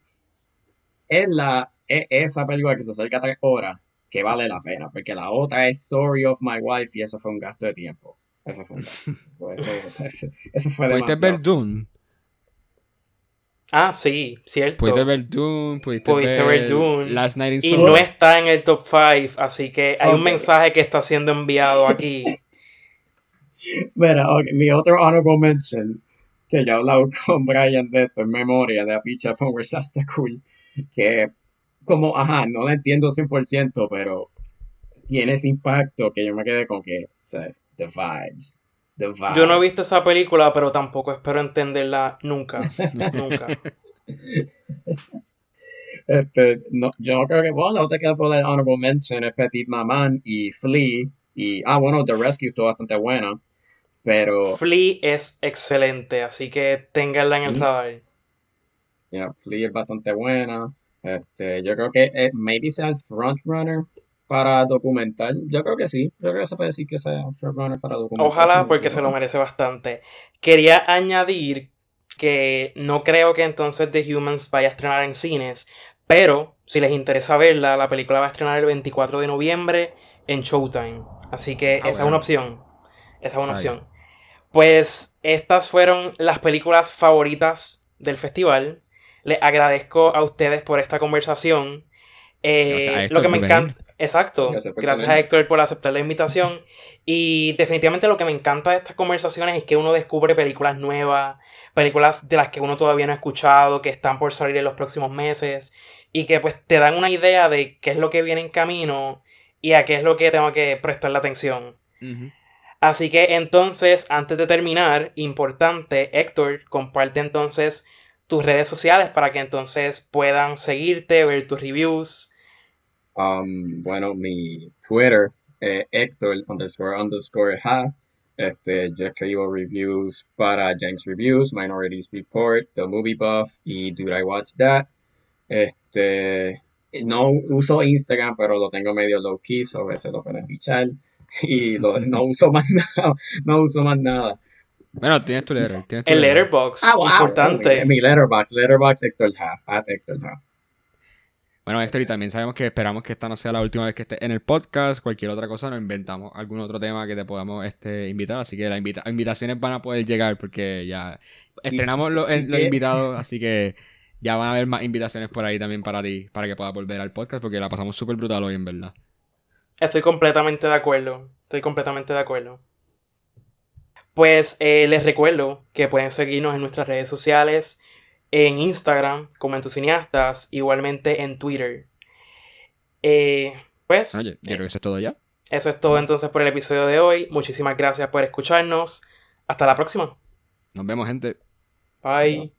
Speaker 3: es, la, es esa película que se acerca a tres horas que vale la pena, porque la otra es Story of My Wife y eso fue un gasto de tiempo. Eso fue un gasto. eso, eso, fue demasiado.
Speaker 2: ver Dune?
Speaker 1: Ah, sí, cierto.
Speaker 2: Pudiste ver Dune, pudiste, ver, Dune. Last Night in
Speaker 1: Y no está en el top 5, así que hay un mensaje que está siendo enviado aquí. *laughs*
Speaker 3: Mira, mi otro honorable mention, que ya he hablado *laughs* con Brian de esto en memoria de Apicha Power hasta cool, que como, ajá, no lo entiendo 100%, pero tiene ese impacto que yo me quedé con que, o sea, the vibes,
Speaker 1: Yo no he visto esa película, pero tampoco espero entenderla nunca. *laughs* nunca.
Speaker 3: Este, no, yo no creo que, bueno, la otra que por el honorable mention es Petit Maman y Flea. Y, ah, bueno, The Rescue estuvo bastante buena. Pero.
Speaker 1: Flea es excelente, así que ténganla en el radar.
Speaker 3: Yeah, Flea es bastante buena. Este, yo creo que eh, maybe sea el frontrunner para documental. Yo creo que sí. Yo creo que se puede decir que sea frontrunner para documental.
Speaker 1: Ojalá, porque se lo merece bastante. Quería añadir que no creo que entonces The Humans vaya a estrenar en cines, pero si les interesa verla, la película va a estrenar el 24 de noviembre en Showtime. Así que ah, esa es una opción. Esa es una opción. Pues estas fueron las películas favoritas del festival. Les agradezco a ustedes por esta conversación. Eh, lo que me encanta. Exacto. Gracias, a Héctor por aceptar la invitación. Y definitivamente lo que me encanta de estas conversaciones es que uno descubre películas nuevas, películas de las que uno todavía no ha escuchado, que están por salir en los próximos meses, y que pues te dan una idea de qué es lo que viene en camino y a qué es lo que tengo que prestarle atención. Así que entonces, antes de terminar, importante, Héctor, comparte entonces tus redes sociales para que entonces puedan seguirte, ver tus reviews.
Speaker 3: Um, bueno, mi Twitter es Héctor underscore underscore ha. Este, yo escribo reviews para Jenks Reviews, Minorities Report, The Movie Buff y Do I Watch That. Este, no uso Instagram, pero lo tengo medio low key, so a veces lo pueden fichar. *laughs* Y no uso más *laughs* nada, no uso más nada.
Speaker 2: Bueno, tienes tu letter. Tienes
Speaker 1: el letterbox, ah, importante.
Speaker 3: Mi, letterbox, letterbox Héctor Ha, at Héctor Ha.
Speaker 2: Bueno, Héctor, y también sabemos que esperamos que esta no sea la última vez que estés en el podcast. Cualquier otra cosa, nos inventamos algún otro tema que te podamos este, invitar. Así que las invitaciones van a poder llegar porque ya estrenamos los, invitados. *laughs* Así que ya van a haber más invitaciones por ahí también para ti, para que puedas volver al podcast porque la pasamos súper brutal hoy, en verdad.
Speaker 1: Estoy completamente de acuerdo. Estoy completamente de acuerdo. Pues eh, les recuerdo que pueden seguirnos en nuestras redes sociales en Instagram como Cineastas, igualmente en Twitter. Eh, pues.
Speaker 2: Oye, creo que eso es todo ya.
Speaker 1: Eso es todo entonces por el episodio de hoy. Muchísimas gracias por escucharnos. Hasta la próxima.
Speaker 2: Nos vemos, gente.
Speaker 1: Bye.